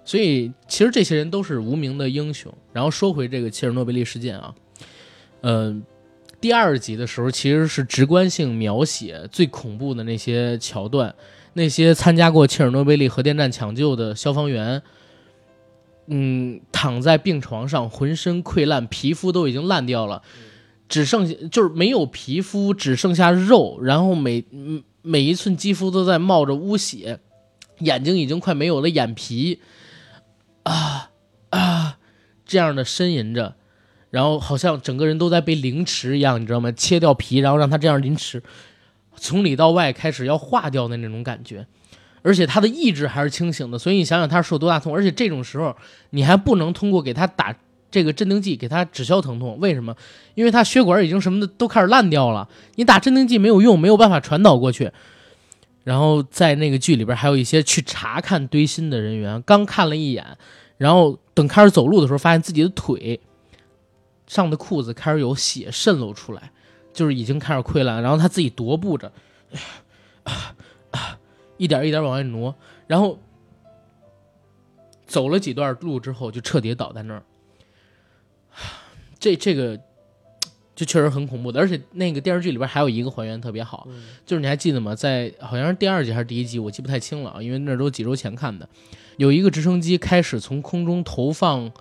所以其实这些人都是无名的英雄。然后说回这个切尔诺贝利事件啊，嗯、第二集的时候其实是直观性描写最恐怖的那些桥段，那些参加过切尔诺贝利核电站抢救的消防员。嗯，躺在病床上，浑身溃烂，皮肤都已经烂掉了，只剩下就是没有皮肤，只剩下肉，然后每每一寸肌肤都在冒着污血，眼睛已经快没有了眼皮，啊啊，这样的呻吟着，然后好像整个人都在被凌迟一样，你知道吗？切掉皮，然后让他这样凌迟，从里到外开始要化掉的那种感觉。而且他的意志还是清醒的，所以你想想他受多大痛，而且这种时候你还不能通过给他打这个镇定剂给他止消疼痛，为什么？因为他血管已经什么的都开始烂掉了，你打镇定剂没有用，没有办法传导过去。然后在那个剧里边还有一些去查看堆芯的人员，刚看了一眼，然后等开始走路的时候，发现自己的腿上的裤子开始有血渗漏出来，就是已经开始溃烂，然后他自己踱步着，一点一点往外挪，然后走了几段路之后，就彻底倒在那儿。这这个就确实很恐怖的，而且那个电视剧里边还有一个还原特别好，就是你还记得吗？在好像是第二集还是第一集，我记不太清了啊，因为那都几周前看的。有一个直升机开始从空中投放，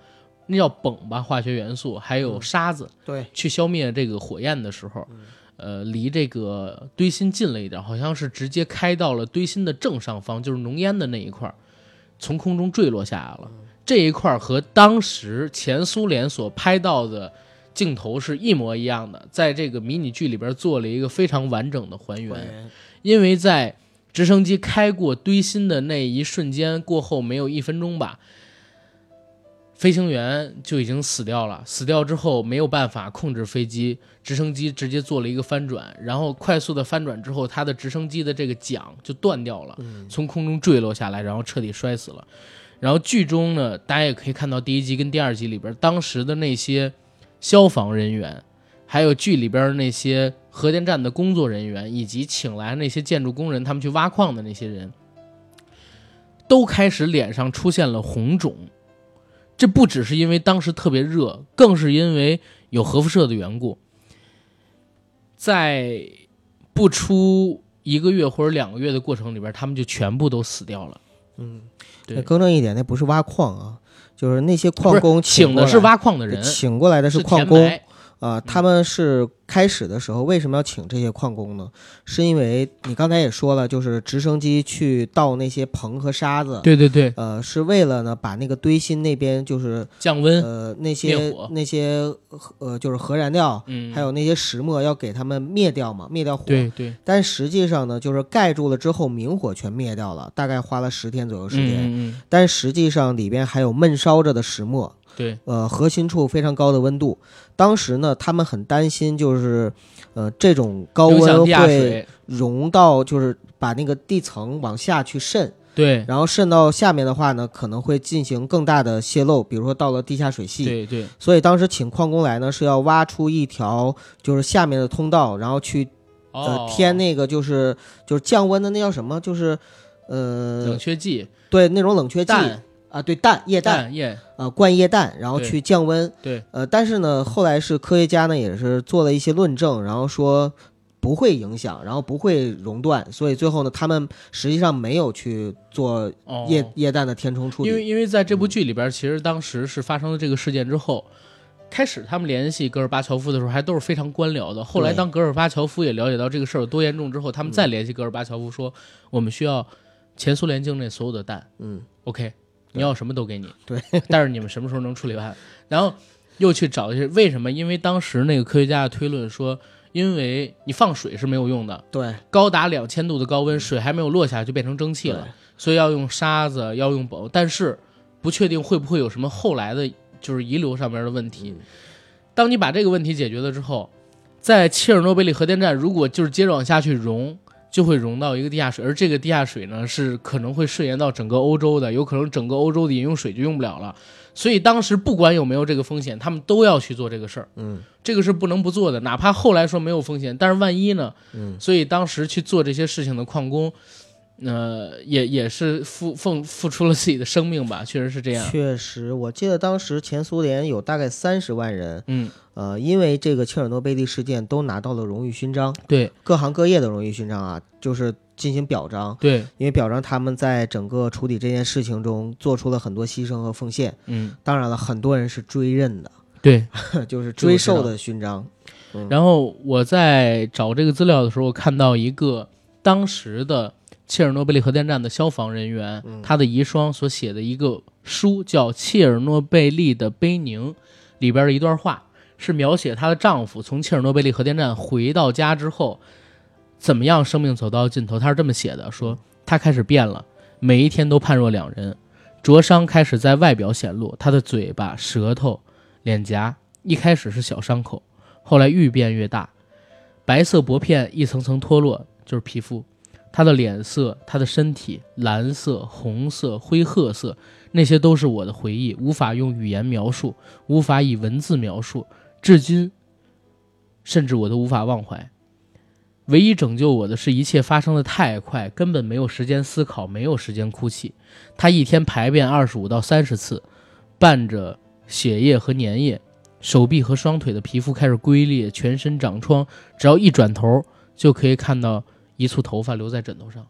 那叫汞吧，化学元素，还有沙子，对，去消灭这个火焰的时候，呃，离这个堆芯近了一点，好像是直接开到了堆芯的正上方，就是浓烟的那一块，从空中坠落下来了。这一块和当时前苏联所拍到的镜头是一模一样的，在这个迷你剧里边做了一个非常完整的还原。因为在直升机开过堆芯的那一瞬间过后，没有一分钟吧，飞行员就已经死掉了。死掉之后没有办法控制飞机，直升机直接做了一个翻转，然后快速的翻转之后，他的直升机的这个桨就断掉了，从空中坠落下来，然后彻底摔死了。然后剧中呢，大家也可以看到第一集跟第二集里边当时的那些消防人员，还有剧里边那些核电站的工作人员，以及请来那些建筑工人，他们去挖矿的那些人，都开始脸上出现了红肿。这不只是因为当时特别热，更是因为有核辐射的缘故。在不出一个月或者两个月的过程里边，他们就全部都死掉了。嗯，对更正一点，那不是挖矿啊，就是那些矿工请的是挖矿的人，请过来的是矿工填埋啊、他们是开始的时候为什么要请这些矿工呢？是因为你刚才也说了，就是直升机去倒那些硼和沙子，对对对，呃，是为了呢把那个堆芯那边就是降温，呃那些那些呃就是核燃料，嗯，还有那些石墨要给他们灭掉嘛，灭掉火。对对。但实际上呢，就是盖住了之后，明火全灭掉了，大概花了十天左右时间。嗯嗯但实际上里边还有闷烧着的石墨，嗯，对，呃，核心处非常高的温度。当时呢，他们很担心，就是呃这种高温会，融到，就是把那个地层往下去渗，对。然后渗到下面的话呢，可能会进行更大的泄漏，比如说到了地下水系。对对，所以当时请矿工来呢，是要挖出一条就是下面的通道，然后去呃哦，添那个就是就是降温的那叫什么？就是呃冷却剂、对那种冷却剂。氮、啊，对氮液氮氮液，啊，灌液氮，然后去降温。对，呃，但是呢，后来是科学家呢也是做了一些论证，然后说不会影响，然后不会熔断，所以最后呢，他们实际上没有去做哦，液、液氮的填充处理。因为因为在这部剧里边，其实当时是发生了这个事件之后，开始他们联系戈尔巴乔夫的时候，还都是非常官僚的。后来当戈尔巴乔夫也了解到这个事儿有多严重之后，他们再联系戈尔巴乔夫说，我们需要前苏联境内所有的弹嗯，，OK，你要什么都给你，对，但是你们什么时候能处理完？然后又去找一些为什么？因为当时那个科学家的推论说，因为你放水是没有用的，对，高达两千度的高温，水还没有落下就变成蒸汽了。所以要用沙子，要用锰，但是不确定会不会有什么后来的，就是遗留上面的问题。嗯当你把这个问题解决了之后，在切尔诺贝利核电站，如果就是接着往下去融，就会融到一个地下水，而这个地下水呢是可能会顺延到整个欧洲的，有可能整个欧洲的饮用水就用不了了。所以当时不管有没有这个风险，他们都要去做这个事儿。嗯这个是不能不做的，哪怕后来说没有风险，但是万一呢？嗯，所以当时去做这些事情的矿工，呃，也也是付奉付出了自己的生命吧，确实是这样。确实，我记得当时前苏联有大概三十万人，嗯，呃，因为这个切尔诺贝利事件都拿到了荣誉勋章，对各行各业的荣誉勋章啊，就是进行表彰，对，因为表彰他们在整个处理这件事情中做出了很多牺牲和奉献。嗯当然了，很多人是追认的，对。就是追授的勋章。嗯然后我在找这个资料的时候，看到一个当时的切尔诺贝利核电站的消防人员，嗯他的遗孀所写的一个书，叫《切尔诺贝利的悲宁》，里边的一段话是描写她的丈夫从切尔诺贝利核电站回到家之后，怎么样生命走到尽头。他是这么写的：说他开始变了，每一天都判若两人，灼伤开始在外表显露，他的嘴巴、舌头、脸颊一开始是小伤口。后来愈变越大，白色薄片一层层脱落，就是皮肤。他的脸色、他的身体，蓝色、红色、灰褐色，那些都是我的回忆，无法用语言描述，无法以文字描述，至今，甚至我都无法忘怀。唯一拯救我的是一切发生的太快，根本没有时间思考，没有时间哭泣。他一天排便二十五到三十次，伴着血液和粘液。手臂和双腿的皮肤开始龟裂，全身长疮，只要一转头就可以看到一簇头发留在枕头上。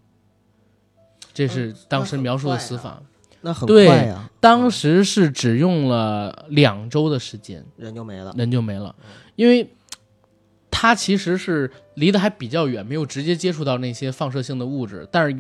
这是当时描述的死法，那很对快呀，当时是只用了两周的时间，人就没了。人就没了，因为他其实是离得还比较远，没有直接接触到那些放射性的物质，但是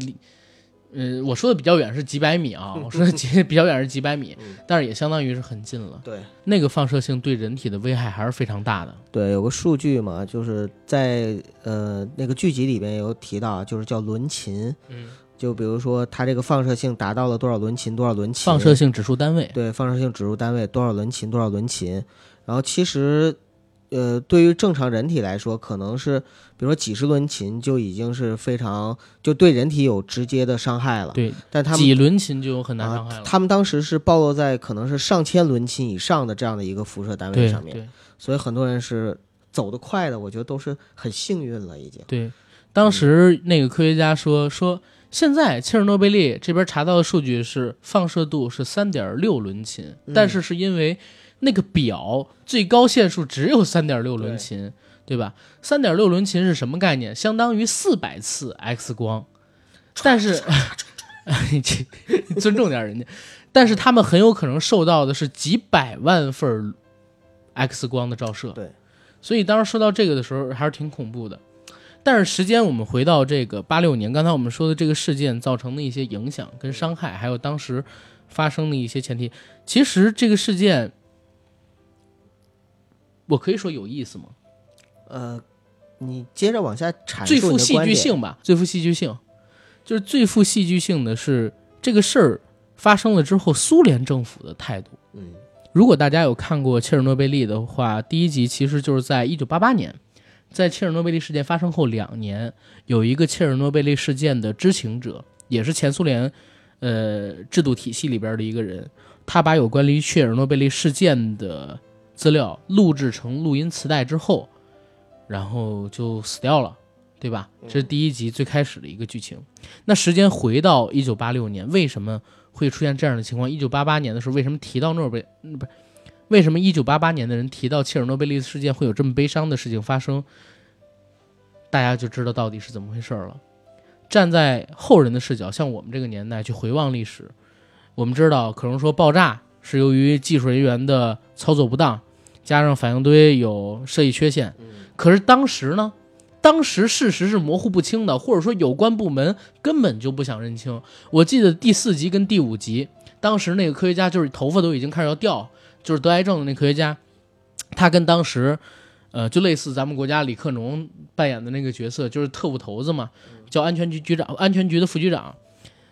离嗯，我说的比较远是几百米啊，我说的 几比较远是几百米，嗯但是也相当于是很近了。对那个放射性对人体的危害还是非常大的。对，有个数据嘛，就是在呃那个剧集里边有提到，就是叫伦琴，嗯，就比如说它这个放射性达到了多少伦琴，多少伦琴，放射性指数单位。对放射性指数单位多少伦琴，多少伦琴，然后其实。呃，对于正常人体来说，可能是比如说几十伦琴就已经是非常就对人体有直接的伤害了。对，但他们几轮琴就有很大伤害了。啊，他们当时是暴露在可能是上千伦琴以上的这样的一个辐射单位上面，对所以很多人是走得快的，我觉得都是很幸运了，已经。对，当时那个科学家说说，现在切尔诺贝利这边查到的数据是放射度是三点六伦琴，嗯但是是因为那个表最高限数只有三点六伦琴，对吧？三点六伦琴是什么概念？相当于四百次 X 光，但是 你尊重点人家，但是他们很有可能受到的是几百万份 X 光的照射。对，所以当时说到这个的时候，还是挺恐怖的。但是时间我们回到这个八六年，刚才我们说的这个事件造成的一些影响跟伤害，还有当时发生的一些前提，其实这个事件，我可以说有意思吗？呃，你接着往下阐述最富戏。剧性吧，最富戏剧性，就是最富戏剧性的是这个事儿发生了之后，苏联政府的态度。嗯如果大家有看过切尔诺贝利的话，第一集其实就是在一九八八年，在切尔诺贝利事件发生后两年，有一个切尔诺贝利事件的知情者，也是前苏联呃制度体系里边的一个人，他把有关于切尔诺贝利事件的资料录制成录音磁带之后，然后就死掉了，对吧？这是第一集最开始的一个剧情。那时间回到一九八六年，为什么会出现这样的情况？一九八八年的时候，为什么提到诺贝嗯不是？为什么一九八八年的人提到切尔诺贝利事件会有这么悲伤的事情发生？大家就知道到底是怎么回事了。站在后人的视角，像我们这个年代去回望历史，我们知道可能说爆炸是由于技术人员的操作不当，加上反应堆有设计缺陷。可是当时呢，当时事实是模糊不清的，或者说有关部门根本就不想认清。我记得第四集跟第五集，当时那个科学家就是头发都已经开始要掉，就是得癌症的那科学家，他跟当时，呃，就类似咱们国家李克农扮演的那个角色，就是特务头子嘛，叫安全局局长，安全局的副局长，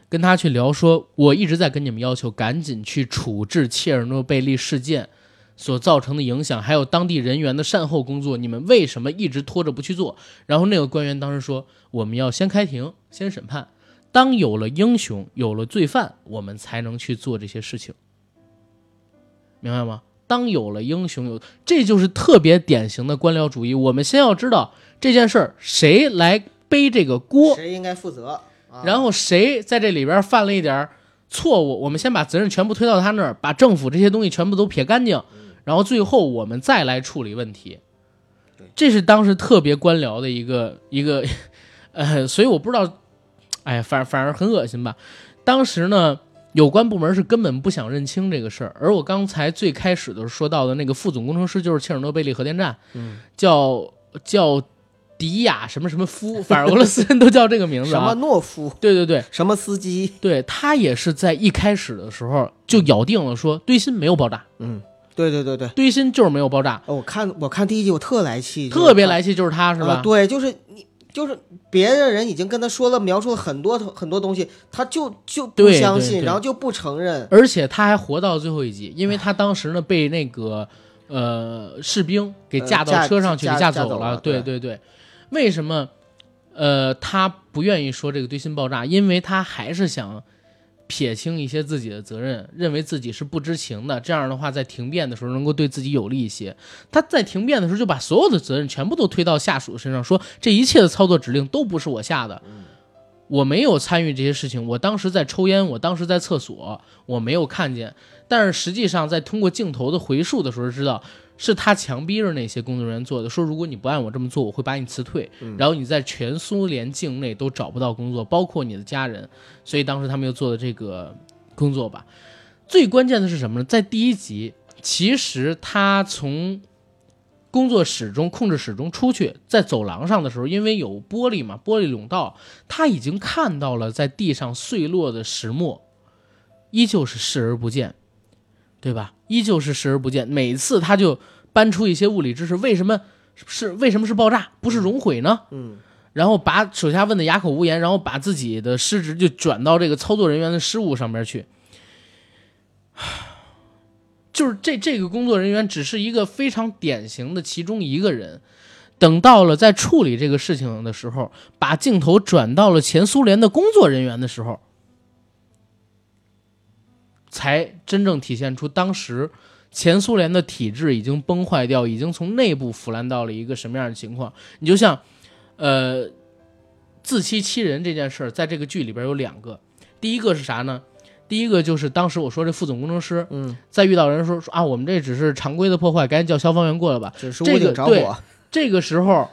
跟他去聊说，我一直在跟你们要求赶紧去处置切尔诺贝利事件所造成的影响，还有当地人员的善后工作，你们为什么一直拖着不去做？然后那个官员当时说，我们要先开庭，先审判。当有了英雄，有了罪犯，我们才能去做这些事情，明白吗？当有了英雄，有这就是特别典型的官僚主义。我们先要知道这件事儿谁来背这个锅，谁应该负责？啊、然后谁在这里边犯了一点错误，我们先把责任全部推到他那儿，把政府这些东西全部都撇干净，然后最后我们再来处理问题。这是当时特别官僚的一个一个，呃，所以我不知道，哎，反反而很恶心吧。当时呢，有关部门是根本不想认清这个事儿，而我刚才最开始的时候说到的那个副总工程师就是切尔诺贝利核电站，嗯，叫叫迪亚什么什么夫，反正俄罗斯人都叫这个名字什么诺。夫，对对对，什么司机，对他也是在一开始的时候就咬定了说堆芯没有爆炸，嗯，对对对对。堆芯就是没有爆炸，哦，我看我看第一集我特来气，特别来气就是他是吧？啊对，就是你，就是别的人已经跟他说了，描述了很多很多东西，他就就不相信，然后就不承认。而且他还活到最后一集，因为他当时呢被那个呃士兵给呃架到车上去，架给架走了对对对对，为什么呃他不愿意说这个堆芯爆炸？因为他还是想撇清一些自己的责任，认为自己是不知情的。这样的话，在停电的时候能够对自己有利一些。他在停电的时候就把所有的责任全部都推到下属身上，说这一切的操作指令都不是我下的。我没有参与这些事情，我当时在抽烟，我当时在厕所，我没有看见。但是实际上，在通过镜头的回溯的时候，知道是他强逼着那些工作人员做的，说如果你不按我这么做，我会把你辞退，然后你在全苏联境内都找不到工作，包括你的家人。所以当时他们又做的这个工作吧。最关键的是什么呢？在第一集，其实他从工作室中控制室中出去，在走廊上的时候，因为有玻璃嘛，玻璃甬道，他已经看到了在地上碎落的石墨，依旧是视而不见，对吧？依旧是视而不见。每次他就搬出一些物理知识，为什么是为什么是爆炸，不是熔毁呢？嗯，然后把手下问的哑口无言，然后把自己的失职就转到这个操作人员的失误上面去。就是这这个工作人员只是一个非常典型的其中一个人，等到了在处理这个事情的时候，把镜头转到了前苏联的工作人员的时候，才真正体现出当时前苏联的体制已经崩坏掉，已经从内部腐烂到了一个什么样的情况。你就像，呃，自欺欺人这件事儿，在这个剧里边有两个，第一个是啥呢？第一个就是当时我说这副总工程师，嗯，在遇到人说说啊，我们这只是常规的破坏，赶紧叫消防员过来吧。只是屋这个顶着对火，这个时候，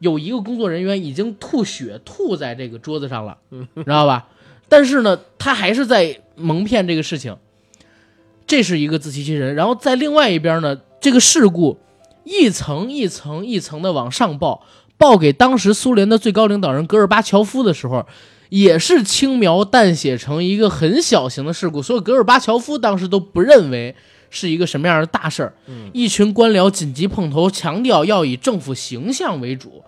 有一个工作人员已经吐血吐在这个桌子上了，知道吧？但是呢，他还是在蒙骗这个事情，这是一个自欺欺人。然后在另外一边呢，这个事故一层一层一层的往上报，报给当时苏联的最高领导人戈尔巴乔夫的时候，也是轻描淡写成一个很小型的事故，所以戈尔巴乔夫当时都不认为是一个什么样的大事儿。一群官僚紧急碰头，强调要以政府形象为主。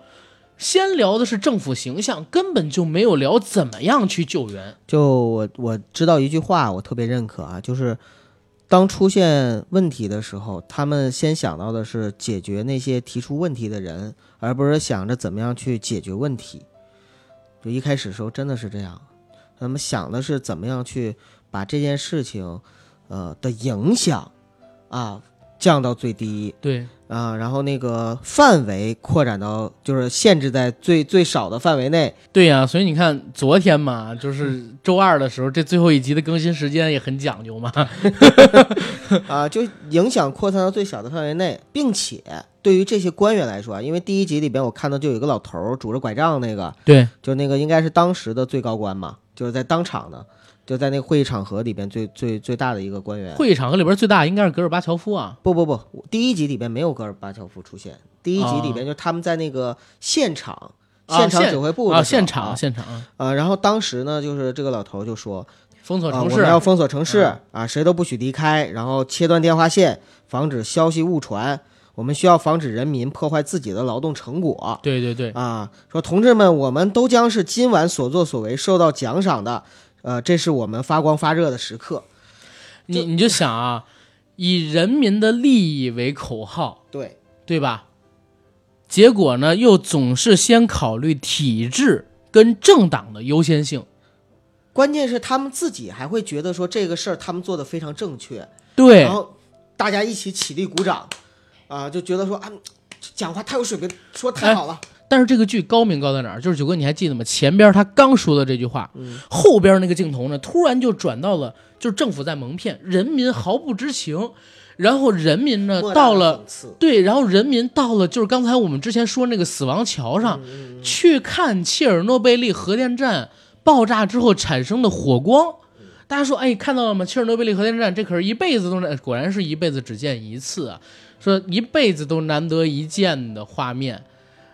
先聊的是政府形象，根本就没有聊怎么样去救援。就我我知道一句话，我特别认可啊，就是当出现问题的时候，他们先想到的是解决那些提出问题的人，而不是想着怎么样去解决问题。就一开始时候真的是这样，他们想的是怎么样去把这件事情，呃的影响啊降到最低对，啊，然后那个范围扩展到就是限制在最最少的范围内。对呀、所以你看，昨天嘛，就是周二的时候，这最后一集的更新时间也很讲究嘛。啊，就影响扩散到最小的范围内，并且对于这些官员来说啊，因为第一集里边我看到就有一个老头儿拄着拐杖，那个对，就那个应该是当时的最高官嘛，就是在当场的，就在那个会议场合里边最最最大的一个官员。会议场合里边最大应该是戈尔巴乔夫啊。不不不，第一集里边没有戈尔巴乔夫出现，第一集里边就他们在那个现场。啊现场指挥部现场啊现场啊，啊，然后当时呢，就是这个老头就说，啊，封锁城市我们要封锁城市啊啊，谁都不许离开，然后切断电话线，防止消息误传。我们需要防止人民破坏自己的劳动成果对对对，啊！说同志们，我们都将是今晚所作所为受到奖赏的，呃，这是我们发光发热的时刻。你你就想啊，以人民的利益为口号，对，对吧？结果呢，又总是先考虑体制跟政党的优先性。关键是他们自己还会觉得说这个事儿他们做的非常正确，对然，后大家一起起立鼓掌，啊，就觉得说啊，讲话太有水平，说太好了。但是这个剧高明高在哪儿？就是九哥，你还记得吗？前边他刚说的这句话，后边那个镜头呢，突然就转到了，就是政府在蒙骗，人民毫不知情，然后人民呢到了对，然后人民到了就是刚才我们之前说那个死亡桥上，去看切尔诺贝利核电站爆炸之后产生的火光。大家说，哎，看到了吗？切尔诺贝利核电站，这可是一辈子都难，果然是一辈子只见一次啊！说一辈子都难得一见的画面。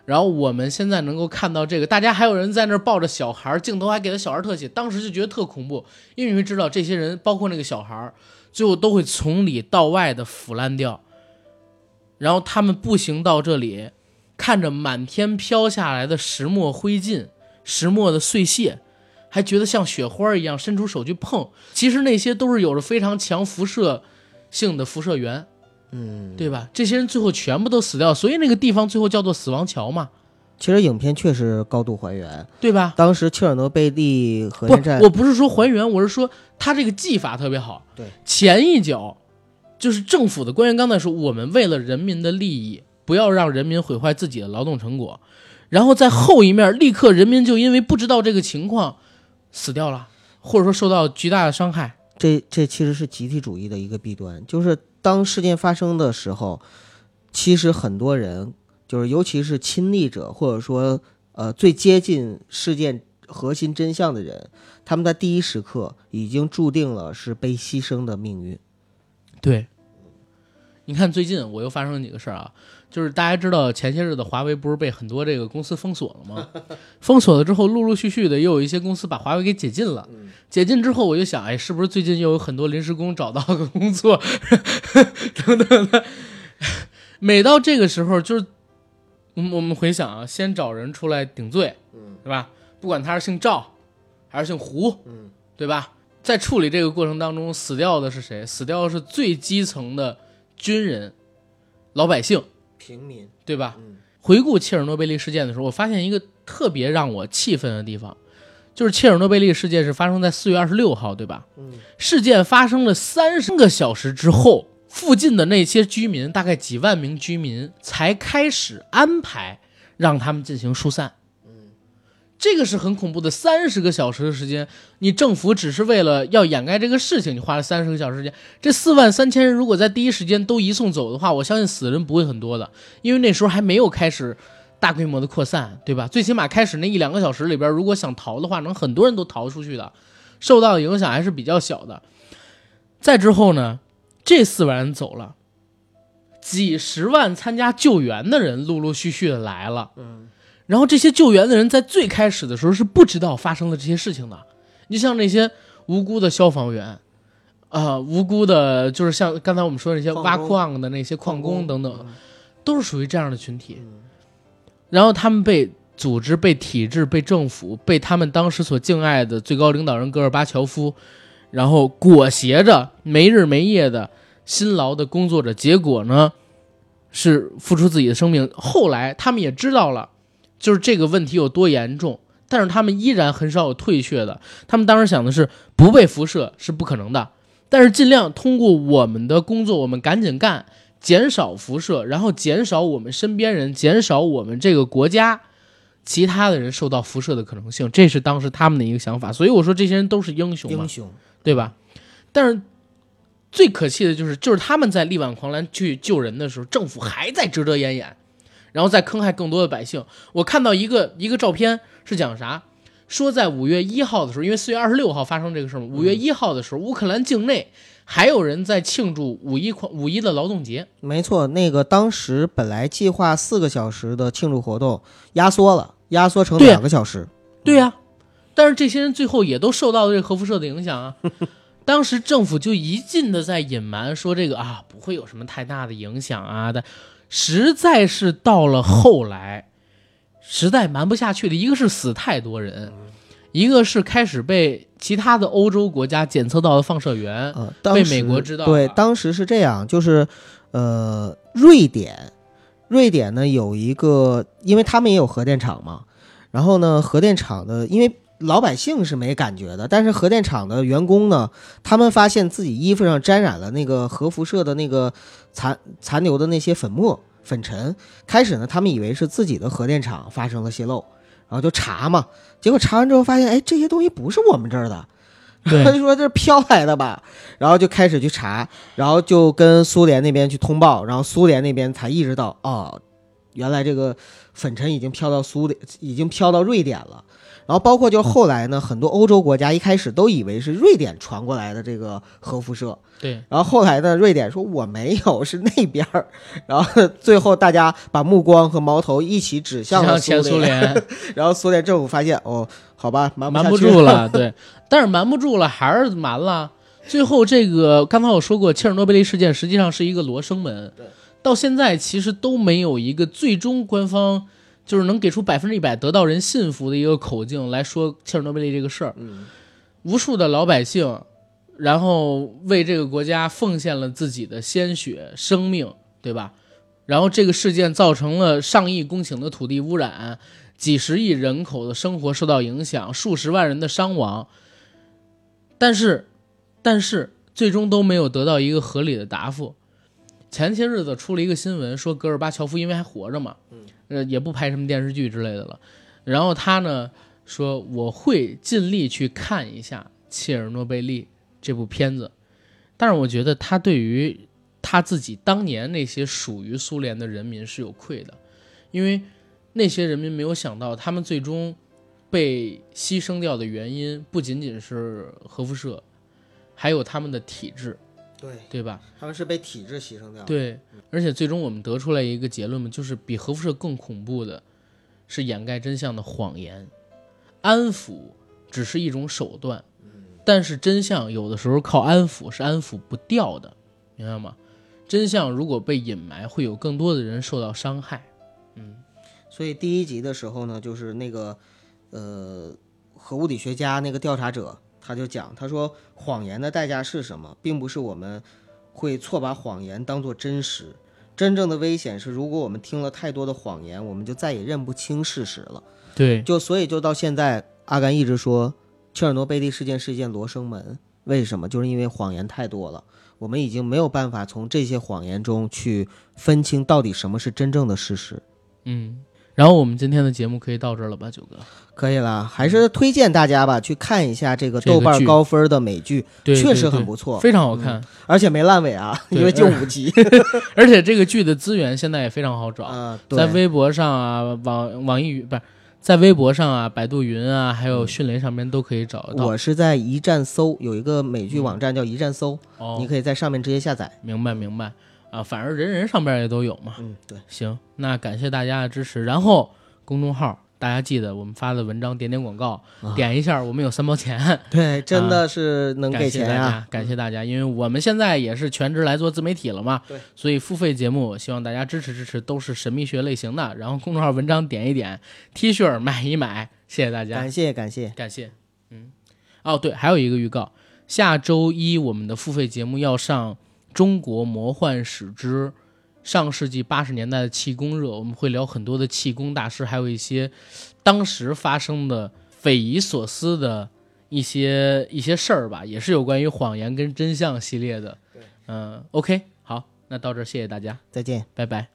然后我们现在能够看到这个，大家还有人在那儿抱着小孩，镜头还给他小孩特写，当时就觉得特恐怖，因为知道这些人，包括那个小孩，最后都会从里到外的腐烂掉。然后他们步行到这里，看着满天飘下来的石墨灰烬、石墨的碎屑，还觉得像雪花一样，伸出手去碰。其实那些都是有着非常强辐射性的辐射源，嗯，对吧？这些人最后全部都死掉，所以那个地方最后叫做死亡桥嘛，其实影片确实高度还原。对吧？当时切尔诺贝利核不电站，，我不是说还原，我是说他这个技法特别好。对，前一脚就是政府的官员刚才说，我们为了人民的利益，不要让人民毁坏自己的劳动成果。然后在后一面，立刻人民就因为不知道这个情况死掉了，或者说受到巨大的伤害。这这其实是集体主义的一个弊端，就是当事件发生的时候，其实很多人就是尤其是亲历者，或者说呃最接近事件核心真相的人，他们在第一时刻已经注定了是被牺牲的命运。对，你看最近我又发生了几个事儿啊，就是大家知道前些日子华为不是被很多这个公司封锁了吗？封锁了之后，陆陆续续的又有一些公司把华为给解禁了。解禁之后，我就想，哎，是不是最近又有很多临时工找到个工作等等的？每到这个时候，就是我们我们回想啊，先找人出来顶罪，嗯，对吧？不管他是姓赵还是姓胡，嗯，对吧？在处理这个过程当中，死掉的是谁？死掉的是最基层的军人、老百姓，平民，对吧？嗯回顾切尔诺贝利事件的时候，我发现一个特别让我气愤的地方，就是切尔诺贝利事件是发生在四月二十六号，对吧？嗯，事件发生了三十个小时之后，附近的那些居民，大概几万名居民，才开始安排让他们进行疏散。这个是很恐怖的，三十个小时的时间，你政府只是为了要掩盖这个事情，你花了三十个小时时间。这四万三千人如果在第一时间都移送走的话，我相信死人不会很多的，因为那时候还没有开始大规模的扩散，对吧？最起码开始那一两个小时里边，如果想逃的话，能很多人都逃出去的，受到的影响还是比较小的。再之后呢，这四万人走了，几十万参加救援的人陆陆续续的来了，嗯，然后这些救援的人在最开始的时候是不知道发生了这些事情的。你像那些无辜的消防员，啊、无辜的，就是像刚才我们说的那些挖矿的那些矿工等等，嗯都是属于这样的群体。嗯然后他们被组织、被体制、被政府、被他们当时所敬爱的最高领导人戈尔巴乔夫，然后裹挟着没日没夜的辛劳的工作着，结果呢是付出自己的生命。后来他们也知道了，就是这个问题有多严重，但是他们依然很少有退却的。他们当时想的是不被辐射是不可能的，但是尽量通过我们的工作，我们赶紧干。减少辐射，然后减少我们身边人，减少我们这个国家其他的人受到辐射的可能性，这是当时他们的一个想法。所以我说这些人都是英雄嘛英，雄，对吧？但是最可气的就是，就是他们在力挽狂澜去救人的时候，政府还在遮遮掩掩，然后再坑害更多的百姓。我看到一个一个照片是讲啥？说在五月一号的时候，因为四月二十六号发生这个事儿嘛，五月一号的时候，乌克兰境内还有人在庆祝五一狂五一的劳动节。没错，那个当时本来计划四个小时的庆祝活动压缩了，压缩成两个小时。对呀、但是这些人最后也都受到了这个核辐射的影响啊。当时政府就一劲的在隐瞒，说这个啊不会有什么太大的影响啊的，实在是到了后来，实在瞒不下去的，一个是死太多人，一个是开始被其他的欧洲国家检测到的放射源，呃，被美国知道对，当时是这样，就是呃，瑞典，瑞典呢有一个，因为他们也有核电厂嘛，然后呢，核电厂的因为。老百姓是没感觉的，但是核电厂的员工呢，他们发现自己衣服上沾染了那个核辐射的那个残残留的那些粉末粉尘。开始呢，他们以为是自己的核电厂发生了泄漏，然后就查嘛，结果查完之后发现，哎，这些东西不是我们这儿的，他就说这是飘来的吧，然后就开始去查，然后就跟苏联那边去通报，然后苏联那边才意识到，哦，原来这个粉尘已经飘到苏联，已经飘到瑞典了。然后包括就是后来呢，很多欧洲国家一开始都以为是瑞典传过来的这个核辐射，对。然后后来呢，瑞典说我没有，是那边儿，然后最后大家把目光和矛头一起指向了像前苏联，然后苏联政府发现，哦，好吧，瞒瞒不住了，对，但是瞒不住了，还是瞒了。最后这个刚才我说过，切尔诺贝利事件实际上是一个罗生门对，到现在其实都没有一个最终官方就是能给出百分之一百得到人信服的一个口径来说切尔诺贝利这个事儿。嗯，无数的老百姓，然后为这个国家奉献了自己的鲜血、生命，对吧？然后这个事件造成了上亿公顷的土地污染，几十亿人口的生活受到影响，数十万人的伤亡。但是，但是最终都没有得到一个合理的答复。前些日子出了一个新闻，说戈尔巴乔夫因为还活着嘛，呃，也不拍什么电视剧之类的了。然后他呢说我会尽力去看一下《切尔诺贝利》这部片子，但是我觉得他对于他自己当年那些属于苏联的人民是有愧的，因为那些人民没有想到，他们最终被牺牲掉的原因不仅仅是核辐射，还有他们的体制，对，对吧？他们是被体制牺牲掉的。对，而且最终我们得出来一个结论嘛，就是比核辐射更恐怖的是掩盖真相的谎言，安抚只是一种手段，但是真相有的时候靠安抚是安抚不掉的，明白吗？真相如果被隐瞒，会有更多的人受到伤害。嗯，所以第一集的时候呢，就是那个呃核物理学家那个调查者，他就讲，他说谎言的代价是什么，并不是我们会错把谎言当作真实，真正的危险是如果我们听了太多的谎言，我们就再也认不清事实了。对，就所以就到现在，阿甘一直说切尔诺贝利事件是一件罗生门，为什么？就是因为谎言太多了，我们已经没有办法从这些谎言中去分清到底什么是真正的事实。嗯。然后我们今天的节目可以到这儿了吧，九哥？可以了，还是推荐大家吧，去看一下这个豆瓣高分的美剧，对，确实很不错，非常好看，而且没烂尾啊，因为就五集 而且这个剧的资源现在也非常好找。啊。在，微博上啊，网网易云不是在微博上啊，百度云啊，还有迅雷上面都可以找得到。我是在一站搜，有一个美剧网站叫一站搜，哦，你可以在上面直接下载。明白明白啊，反正人人上边也都有嘛。嗯，对，行，那感谢大家的支持。然后公众号大家记得我们发的文章点点广告，啊点一下，我们有三毛钱。对，真的是能给钱呀、大家，感谢大家，因为我们现在也是全职来做自媒体了嘛，对，所以付费节目希望大家支持支持，都是神秘学类型的。然后公众号文章点一点，T 恤买一买，谢谢大家，感谢感谢。感谢。嗯，哦对，还有一个预告，下周一我们的付费节目要上《中国魔幻史之上世纪八十年代的气功热》，我们会聊很多的气功大师，还有一些当时发生的匪夷所思的一些一些事儿吧，也是有关于谎言跟真相系列的。对，嗯，OK，好，那到这儿谢谢大家，再见。拜拜。